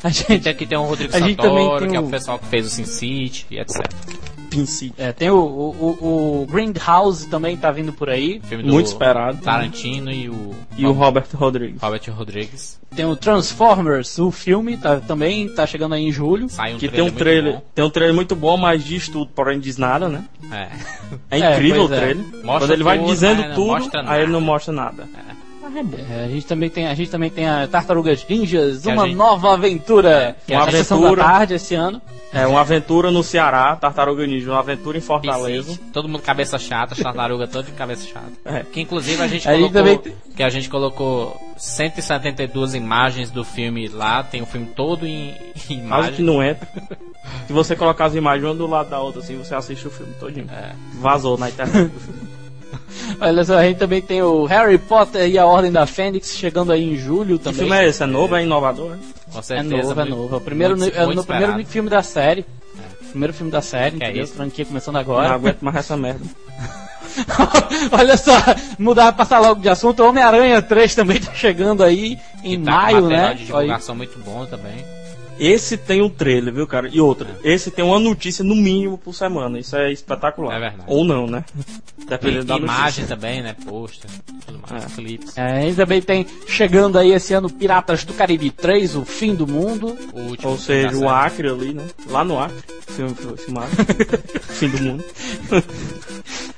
S1: a gente
S3: Aqui tem o Rodrigo
S1: A gente
S3: Santoro,
S1: tem
S3: que é
S1: o-
S3: o pessoal que fez o Sin City e etc.
S2: Pincel.
S1: É, tem o, o, o, o Grindhouse também tá vindo por aí.
S3: Filme do
S2: Muito esperado.
S3: Tarantino e o,
S2: E o Robert Rodrigues.
S3: Robert Rodrigues.
S1: Tem o Transformers, o filme, tá, também tá chegando aí em julho.
S3: Sai um
S2: Que tem um
S3: muito
S2: trailer.
S3: bom.
S2: Tem um trailer muito bom, mas diz tudo, porém diz nada, né?
S3: É.
S2: É
S1: É,
S2: incrível o
S1: pois é.
S2: trailer.
S3: Mostra
S2: Quando ele vai
S3: tudo,
S2: dizendo
S3: não
S2: tudo, aí ele não mostra nada.
S1: É, a gente também tem a gente também tem a Tartarugas Ninjas,
S3: Que
S1: uma
S3: gente-
S1: nova aventura.
S3: que
S2: a
S1: uma
S2: aventura-
S1: da tarde esse ano.
S2: É uma aventura no Ceará, Tartaruga Ninja, uma aventura em Fortaleza.
S3: Piscite. Todo mundo cabeça chata, tartaruga todo de cabeça chata.
S2: É.
S3: Que inclusive a gente
S1: A gente
S3: colocou.
S1: também tem-
S3: Que a gente colocou 172 imagens do filme lá, tem o filme todo em, em
S2: Quase que
S3: imagem.
S2: não entra. Se você colocar as imagens uma do lado da outra, assim, você assiste o filme todinho.
S3: É.
S2: Vazou na internet.
S1: Olha só, a gente também tem o Harry Potter e a Ordem da Fênix chegando aí em julho
S2: Que
S1: também.
S2: filme é esse? É novo? É inovador? né?
S3: Com
S1: É
S3: certeza.
S1: novo, é novo. É o primeiro,
S3: muito-
S1: é
S3: muito
S1: no primeiro
S3: esperado.
S1: filme da série. Primeiro filme da série,
S3: Que é
S1: entendeu?
S3: isso?
S1: Franquia começando
S2: Não
S1: agora.
S2: aguento mais essa merda.
S1: Olha só, mudar, passar logo de assunto. Homem-Aranha 3 também tá chegando aí em
S3: Que tá
S1: maio, né?
S3: de
S1: Aí-
S3: divulgação muito bom também.
S2: Esse tem um trailer, viu, cara? E outra, esse tem uma notícia no mínimo por semana. Isso é espetacular.
S3: É verdade.
S2: Ou não, né?
S3: Tem
S2: Dependendo da
S3: imagem
S2: notícia.
S3: também, né? Pôster, tudo mais,
S2: É.
S3: clipes.
S1: É, e também tem chegando aí esse ano Piratas do Caribe 3, o fim do mundo.
S3: O último
S2: Ou
S3: filme
S2: seja,
S3: da
S2: o. Acre ali, né? Lá no Acre. Filme, filmado. Fim do mundo.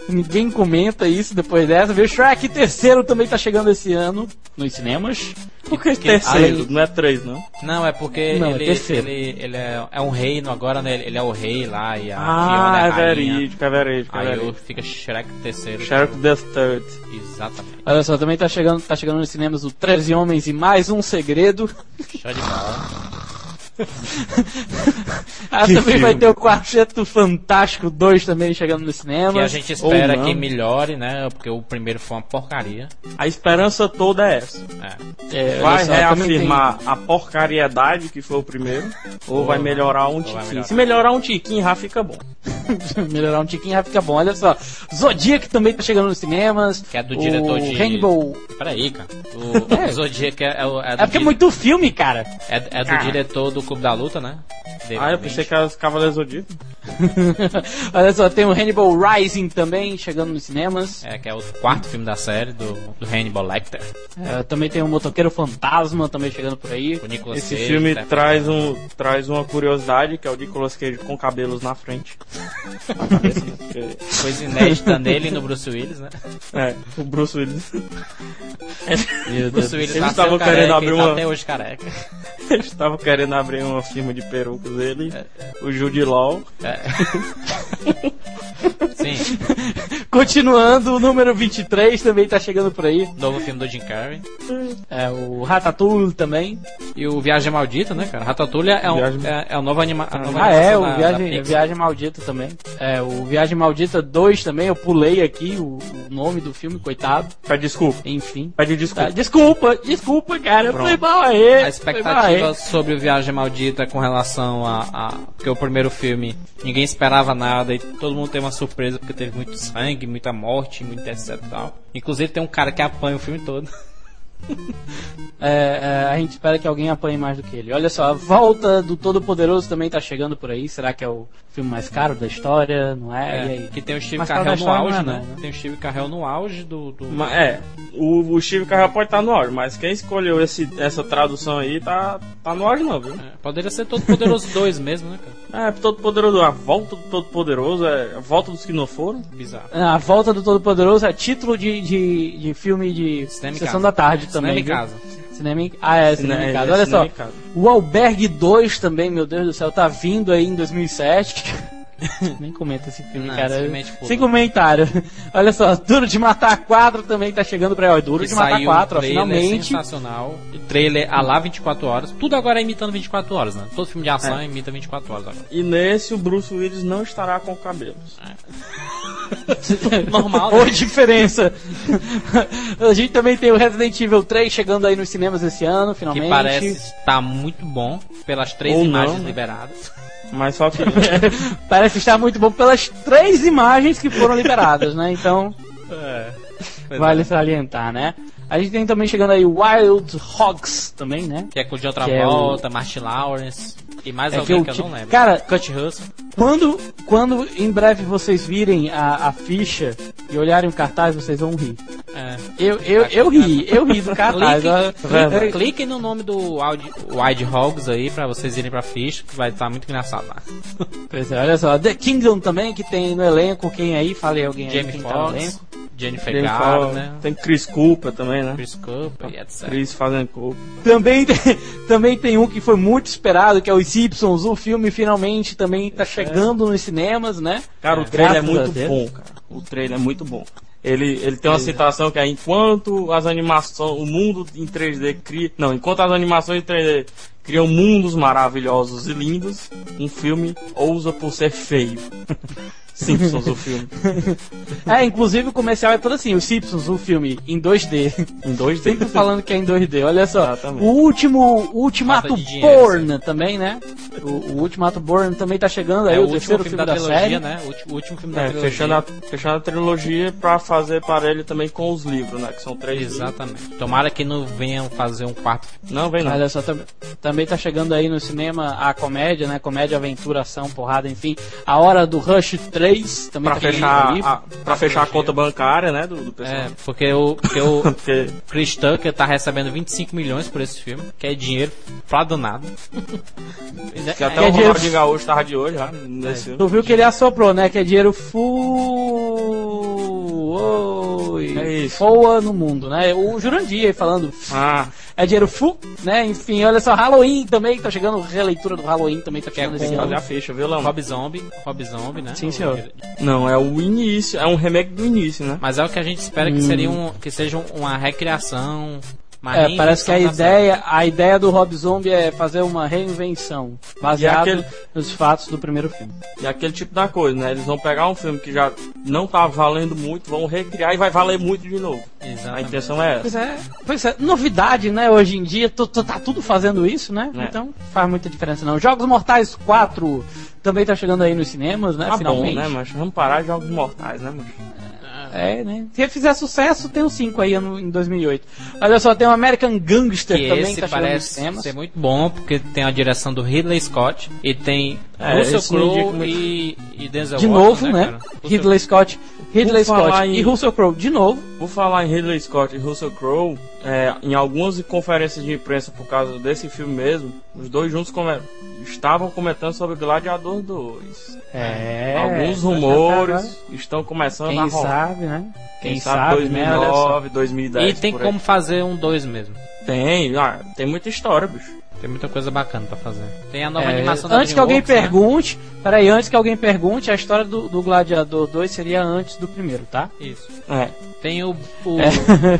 S1: Ninguém comenta isso depois dessa. Viu? Shrek terceiro também tá chegando esse ano nos cinemas.
S2: Por que
S3: que-
S2: terceiro?
S1: além-
S2: Não é três, não?
S3: Não, é porque
S1: Não, é
S3: ele,
S1: terceiro.
S3: ele, ele é, é um reino agora, né? Ele é o rei lá e a Fiona
S2: Ah,
S3: é
S2: é
S3: rainha.
S2: verídico, é verídico, é
S3: Aí
S2: verídico.
S3: fica Shrek terceiro.
S2: Shark the Third.
S3: Exatamente.
S1: Olha só, também tá chegando, tá chegando nos cinemas o 13 Homens e Mais Um Segredo.
S3: Show de bola.
S1: Ah,
S2: Que
S1: também
S2: filme.
S1: vai ter o Quarteto Fantástico 2 também chegando nos
S3: Que
S1: cinemas.
S3: a gente espera que melhore, né? Porque o primeiro foi uma porcaria.
S2: A esperança toda é essa.
S3: É.
S1: É,
S2: Vai reafirmar a porcariedade que foi o primeiro, ou vai melhorar um tiquinho.
S3: melhorar.
S2: Se melhorar um tiquinho, já fica bom.
S1: melhorar um tiquinho já fica bom. Olha só, Zodiac também tá chegando nos cinemas.
S3: Que é do
S1: O
S3: diretor de.
S1: Rainbow.
S3: Peraí, cara. O,
S1: É.
S3: o Zodiac é, é, o- é do
S1: É porque é muito filme, cara.
S3: é, é do diretor do Clube da Luta, né?
S2: Ah, eu pensei que era os Cavaleiros Zodíaco.
S1: Olha só, tem o Hannibal Rising também chegando nos cinemas.
S3: É, que é o quarto filme da série do, do Hannibal Lecter.
S1: É, também tem o Motoqueiro Fantasma também chegando por aí.
S3: O Nicolas
S2: Esse
S3: Cage,
S2: filme
S3: né?
S2: traz, um, traz uma curiosidade, que é o Nicolas Cage com cabelos na frente.
S3: Coisa inédita nele e no Bruce Willis, né?
S2: É, o Bruce Willis.
S3: O Bruce Willis
S2: Eles estavam querendo abrir
S3: tá
S2: uma-
S3: até hoje careca.
S2: Eles estavam querendo abrir uma firma de perucas dele, o Jude Law.
S3: É. Sim,
S1: Continuando, o número 23 também tá chegando por aí.
S3: novo filme do Jim Carrey.
S1: É, o Ratatouille também.
S3: E o Viagem Maldita, né, cara? Ratatouille é um,
S2: Viagem-
S3: é, é um novo anima a nova
S1: Ah, é, o
S3: da- da
S1: Viagem,
S3: Pixar.
S1: Viagem Maldita também. É, o Viagem Maldita 2 também, eu pulei aqui o, o nome do filme, coitado.
S2: Pede desculpa.
S1: Enfim.
S2: Pede
S1: Tá,
S2: desculpa.
S1: desculpa, desculpa, cara.
S2: Pronto.
S1: Foi mal aí.
S3: A expectativa sobre o Viagem Maldita com relação a, a. Porque o primeiro filme ninguém esperava nada e todo mundo teve uma surpresa porque teve muito sangue, muita morte, muito etc e tal. Inclusive tem um cara que apanha o filme todo.
S1: É, é, a gente espera que alguém apanhe mais do que ele. Olha só, a volta do Todo-Poderoso também tá chegando por aí. Será que é o filme mais caro da história? Não é? E aí?
S3: que tem o Steve Carell
S1: da
S3: no
S1: não
S3: auge,
S1: é
S3: né?
S1: não, né?
S3: Tem o Steve Carell no auge do. do-
S2: Mas, é, o, o Steve Carell pode estar no áudio, mas quem escolheu esse, essa tradução aí tá, tá no áudio não, viu?
S3: É, poderia ser Todo Poderoso 2 mesmo, né, cara?
S2: É, todo poderoso, a volta do todo poderoso, é a volta dos que não foram.
S3: Bizarro.
S1: A volta do Todo-Poderoso é título de, de, de filme de Sessão
S3: casa.
S1: da Tarde
S3: Cinema
S1: também.
S3: em casa.
S1: Cinema em... Ah, é, Cinema em
S2: É,
S1: Casa. Olha
S2: cinema
S1: só,
S2: em casa.
S1: o Albergue 2 também, meu Deus do céu, tá vindo aí em 2007. Nem comenta esse filme,
S3: Não,
S1: cara. Sem comentário. Olha só, Duro de Matar 4 também tá chegando pra Duro
S3: Que
S1: de Matar
S3: saiu
S1: 4,
S3: um
S1: ó,
S3: trailer
S1: finalmente.
S3: sensacional. O trailer a lá 24 horas. Tudo agora é imitando 24 horas, né? Todo filme de ação imita 24 horas agora.
S2: E nesse o Bruce Willis não estará com cabelos.
S3: Normal,
S1: Ou
S3: né?
S1: diferença. a gente também tem o Resident Evil 3 chegando aí nos cinemas esse ano, finalmente.
S3: Que parece estar muito bom pelas três
S2: Ou
S3: imagens
S2: não, né?
S3: liberadas.
S2: Mas só que.
S1: Parece estar muito bom pelas três imagens que foram liberadas, né? Então,
S3: Pois
S1: vale
S3: é.
S1: salientar, né? A gente tem também chegando aí Wild Hogs também, né?
S3: Que é com o John
S1: Que é
S3: Travolta, Martin Lawrence e mais
S1: É
S3: alguém
S1: que
S3: que,
S1: eu,
S3: eu
S1: tipo,
S3: não lembro.
S1: cara,
S3: Cut Russell.
S1: Quando, quando em breve vocês virem a, a ficha e olharem o cartaz, vocês vão rir.
S3: É.
S1: Eu, eu, eu ri, eu ri do cartaz.
S3: Cliquem no nome do Wild, Hogs aí pra vocês irem pra ficha, que vai estar muito engraçado lá.
S1: Pois é, olha só. The Kingdom também, que tem no elenco quem aí? Falei alguém aí
S3: Jamie
S1: quem tá no
S3: Foxx,
S1: elenco.
S3: Jennifer Garner,
S2: fala-
S3: né?
S2: Tem Chris Cooper também, né?
S3: Chris Cooper e etc.
S2: Chris fazendo Cooper.
S1: Também tem, também tem um que foi muito esperado, que é os Simpsons. O filme finalmente também tá chegando nos cinemas, né?
S2: Cara, o
S1: É,
S2: trailer é
S1: a
S2: muito bom, cara. O trailer é muito bom. Ele, ele tem uma citação que é enquanto as animações, o mundo em 3D cria, não, enquanto as animações em 3D criam mundos maravilhosos e lindos, um filme ousa por ser feio. Simpsons, o filme.
S1: É, inclusive o comercial é todo assim, os Simpsons, o filme, em 2D.
S2: Em 2D.
S1: Sempre falando que é em 2D, olha só.
S2: Exatamente.
S1: O último, o Ultimato Born também, né? O, o Ultimato Born também tá chegando aí,
S3: É
S1: o,
S3: o último
S1: terceiro
S3: filme
S1: filme
S3: da,
S1: da,
S3: trilogia,
S1: série.
S3: né? O último filme da
S2: É,
S3: trilogia.
S2: fechando a, fechando a trilogia pra fazer parelho também com os livros, né? Que são três livros.
S3: Exatamente. Tomara que não venham fazer um quarto.
S2: Não, vem não.
S1: Olha só, tam- também tá chegando aí no cinema a comédia, né? Comédia, aventura, ação, porrada, enfim. A Hora do Rush 3 também
S2: Pra
S1: tá
S2: fechar, a, pra fechar a conta bancária, né? Do, do pessoal.
S3: É, porque o, porque o
S2: Porque
S3: Chris Tucker tá recebendo 25 milhões por esse filme, que é dinheiro pra danado.
S2: que até
S1: é
S2: o
S1: dinheiro-
S2: Ronaldinho Gaúcho tava de hoje já nesse filme.
S1: Tu viu que ele assoprou, né? Que é dinheiro fu... Oi.
S2: É isso.
S1: Foa no mundo, né? O Jurandir aí falando
S2: Ah,
S1: é dinheiro fu, né? Enfim, olha só, Halloween também tá chegando, releitura do Halloween também tá chegando esse
S3: com-
S1: ano.
S2: fazer a ficha, viu, Lama?
S3: Rob Zombie, Rob Zombie, né?
S1: Sim, senhor.
S2: Não, é o início, é um remake do início, né?
S3: Mas é o que a gente espera que seria um, que seja um- uma recriação.
S1: É, parece que a ideia, a ideia do Rob Zombie é fazer uma reinvenção, baseado
S2: aquele-
S1: nos fatos do primeiro filme.
S2: E aquele tipo da coisa, né? Eles vão pegar um filme que já não tá valendo muito, vão recriar e vai valer muito de novo.
S3: série.
S2: A
S3: Exatamente.
S2: intenção é essa.
S1: Pois é, pois é, novidade, né? Hoje em dia, tu- tu- tá tudo fazendo isso, né?
S2: É.
S1: Então, faz muita diferença não. Jogos Mortais 4 também tá chegando aí nos cinemas, né?
S2: Tá bom,
S1: Finalmente.
S2: né, mas Vamos parar de jogos mortais, né, mas
S1: É, né? Se fizer sucesso, tem o 5 aí no- em 2008. Olha só, tem o American Gangster
S3: Que
S1: também
S3: esse
S1: tá
S3: parece ser muito bom, porque tem a direção do Ridley Scott e tem
S2: É,
S3: Russell Crowe e, e Denzel
S1: De
S3: Washington,
S1: novo, né?
S3: Russell-
S1: Ridley Scott, Ridley Scott
S2: em-
S1: e Russell Crowe de novo.
S2: Por falar em Ridley Scott e Russell Crowe, é, em algumas conferências de imprensa por causa desse filme mesmo, os dois juntos come- estavam comentando sobre Gladiador 2.
S1: É.
S2: Alguns
S1: tá
S2: rumores estão começando
S1: Quem
S2: a rolar.
S1: sabe, né?
S2: Quem, sabe,
S1: né? Olha só.
S2: 2009, 2010.
S3: E tem como fazer um 2 mesmo.
S2: Tem, ah, tem muita história, bicho.
S3: Tem muita coisa bacana pra fazer. Tem a nova
S1: É,
S3: animação da
S1: antes que alguém
S3: DreamWorks, né?
S1: pergunte, peraí, antes que alguém pergunte, a história do, do Gladiador 2 seria antes do primeiro, tá?
S3: Isso.
S2: É.
S3: Tem o, o-
S1: É.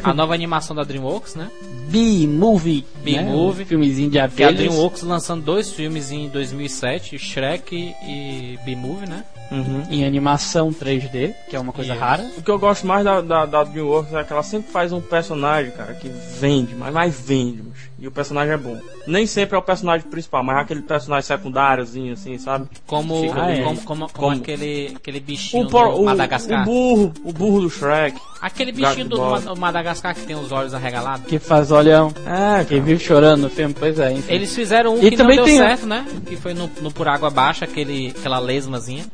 S3: a nova animação da DreamWorks, né?
S1: B-Movie. Né?
S3: B-Movie.
S1: Um filmezinho de
S3: Que é a
S1: abelhas.
S3: DreamWorks lançando dois filmes em 2007, Shrek e B-Movie, né?
S2: Uhum.
S1: Em animação 3D, que é uma coisa
S3: Isso.
S1: rara.
S2: O que eu gosto mais da, da, da DreamWorks é que ela sempre faz um personagem, cara, que vende, mas mais vende. E o personagem é bom. Nem sempre é o personagem principal, mas é aquele personagem secundáriozinho, assim, sabe?
S3: Como,
S2: Fica
S1: ali.
S3: como, como, como
S2: Como?
S3: aquele, aquele bichinho
S2: O, por-
S3: do Madagascar.
S2: o burro, o burro do Shrek.
S3: Aquele bichinho do, Ma- Madagascar que tem os olhos arregalados.
S1: Que faz olhão.
S2: É,
S1: Que vive chorando no filme, pois é, enfim.
S3: Eles fizeram um
S1: E
S3: que
S1: também
S3: não deu
S1: tem
S3: certo, né? Que foi no, no Por Água Baixa, aquele, aquela lesmazinha.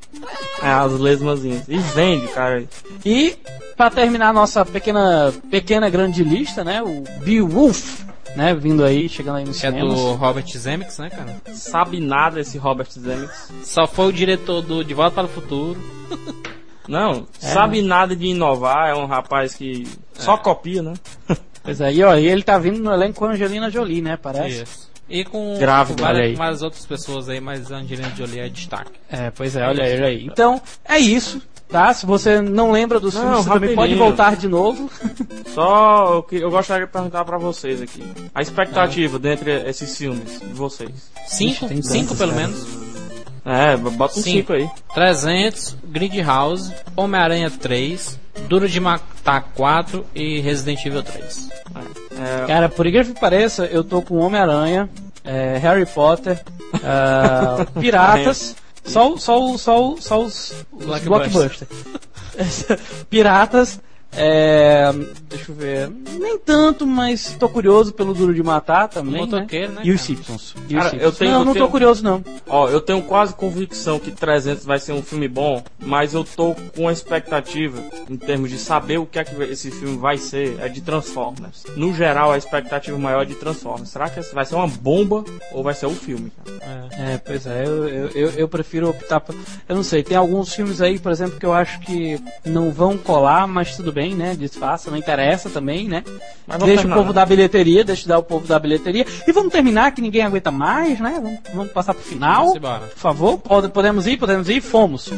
S2: É, as lesmazinhas. E vende, cara.
S1: E pra terminar a nossa pequena, pequena grande lista, né? O Beowulf, né? Vindo aí, chegando aí nos
S3: Que é
S1: cinemas.
S3: do Robert Zemeckis, né, cara?
S2: Sabe nada esse Robert Zemeckis.
S3: Só foi o diretor do De Volta para o Futuro.
S2: Não,
S1: É,
S2: sabe nada de inovar, é um rapaz que só copia, né?
S1: Pois é, e ó, e ele tá vindo no elenco com a Angelina Jolie, né? Parece.
S3: Isso. E com,
S2: Grávida,
S3: várias, várias outras pessoas aí, mas a Angelina Jolie é destaque.
S1: É, pois é, olha aí, olha aí. Então, é isso, tá? Se você não lembra dos filmes, você também pode voltar de novo.
S2: Só eu, que- eu gostaria de perguntar pra vocês aqui. A expectativa dentre esses filmes de vocês.
S3: Cinco,
S1: tem
S3: cinco pelo
S1: né?
S3: menos.
S2: É, bota um
S3: Sim.
S2: 5 aí.
S3: 300, Grid House, Homem-Aranha 3, Duro de Matar 4 e Resident Evil 3.
S2: É,
S1: Cara, por incrível que pareça, eu tô com Homem-Aranha, é, Harry Potter, ah, Piratas, só, só, só, só os, os
S3: Blockbuster.
S1: blockbuster. Piratas, é, deixa eu ver, nem tanto, mas tô curioso pelo Duro de Matar também,
S3: O
S1: né?
S3: né,
S1: E os? Simpsons. E os
S2: Cara,
S1: Simpsons.
S2: eu tenho-
S1: não,
S2: eu
S1: não
S2: tenho-
S1: tô curioso não.
S2: Ó, eu tenho quase convicção que 300 vai ser um filme bom, mas eu tô com a expectativa, em termos de saber o que é que esse filme vai ser, é de Transformers. No geral, a expectativa maior é de Transformers. Será que vai ser uma bomba ou vai ser um filme? cara?
S1: É, pois é, eu, eu, eu, eu prefiro optar por. Eu não sei, tem alguns filmes aí, por exemplo, que eu acho que não vão colar, mas tudo bem, né? Disfarça, não interessa também, né? Deixa o povo da bilheteria, deixa dar o povo da bilheteria. E vamos terminar, que ninguém aguenta mais, né? Vamos, vamos passar pro final. Por favor, Pode- podemos ir, podemos ir, fomos.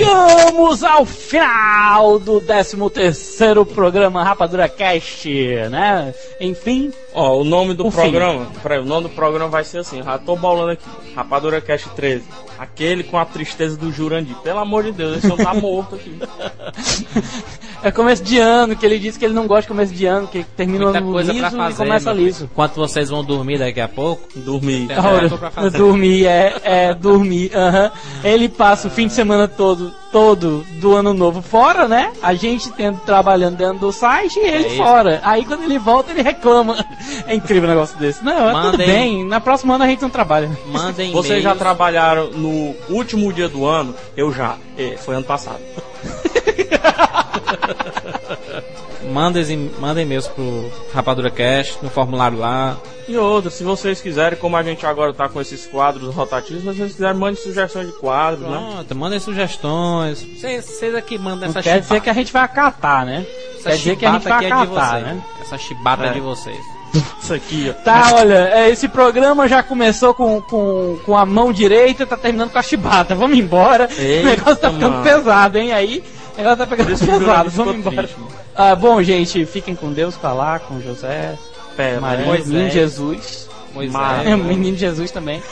S1: Chegamos ao final do 13 terceiro programa Rapadura Cast, né? Enfim,
S2: Ó, o nome do
S1: O
S2: programa, peraí, o nome do programa vai ser assim, já tô bolando aqui. Rapadura Cast 13. Aquele com a tristeza do Jurandir. Pelo amor de Deus, esse homem tá morto aqui.
S1: é começo de ano, que ele disse que ele não gosta de começo de ano, que termina o
S3: Muita
S1: ano
S3: coisa
S1: liso
S3: pra fazer.
S1: e começa liso.
S3: Enquanto vocês vão dormir daqui a pouco,
S2: Dormir.
S3: Tem
S1: Ora, dormir, é, é dormir. aham. Ele passa o fim de semana todo, todo do ano novo fora, né? A gente tendo, trabalhando dentro do site e ele
S3: É
S1: fora. Aí quando ele volta, ele reclama. É incrível um negócio desse. Não, é tudo
S3: Mandem-
S1: bem. Na próxima ano a gente não trabalha.
S3: mandem
S2: Vocês já trabalharam no último dia do ano? Eu já. É, foi ano passado.
S3: Mandem, mandem e-mails pro Rapadura Cast, no formulário lá.
S2: E outra, se vocês quiserem, como a gente agora tá com esses quadros rotativos, se vocês quiserem, mandem sugestões de quadros, né?
S3: Pronto, mandem sugestões. Vocês, aqui mandam
S1: Não
S3: essa
S1: quer dizer que a gente vai acatar, né?
S3: Essa
S1: quer dizer que a gente vai
S3: aqui é de
S1: acatar,
S3: vocês.
S1: né?
S3: Essa chibata é.
S2: É.
S3: de vocês.
S2: Isso aqui, ó.
S1: Tá, olha, é, esse programa já começou com, com, com a mão direita, tá terminando com a chibata. Vamos embora.
S2: Eita,
S1: o negócio tá ficando
S2: mano.
S1: pesado, hein? Aí, negócio tá pegando pesado. Vamos embora. Ah, bom, gente, fiquem com Deus, com lá, com José,
S2: Pé,
S1: Maria,
S3: Moisés.
S1: menino Jesus.
S3: Moisés.
S1: É, menino Jesus também.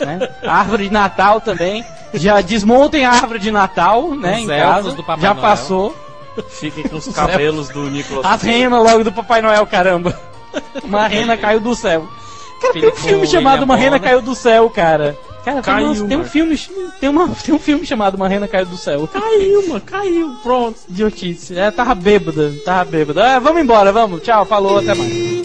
S1: Né? A árvore de Natal também. Já desmontem a árvore de Natal, né?
S3: Os
S1: em casa.
S3: do Papai
S1: Já
S3: Noel.
S1: passou.
S2: Fiquem com os cabelos do Nicolas.
S1: As renas logo do Papai Noel, caramba. Uma rena caiu do céu. Cara, tem um filme chamado
S3: William
S1: Uma Rena. Caiu do Céu, cara. Cara, tem,
S2: Caiu,
S1: tem um
S2: mano.
S1: filme. Tem, uma, tem um filme chamado Uma Rena Caiu do Céu.
S2: Caiu, mano, caiu, pronto.
S1: Idiotice. É, tava bêbada, tava bêbada. É, vamos embora, vamos. Tchau, falou, até mais.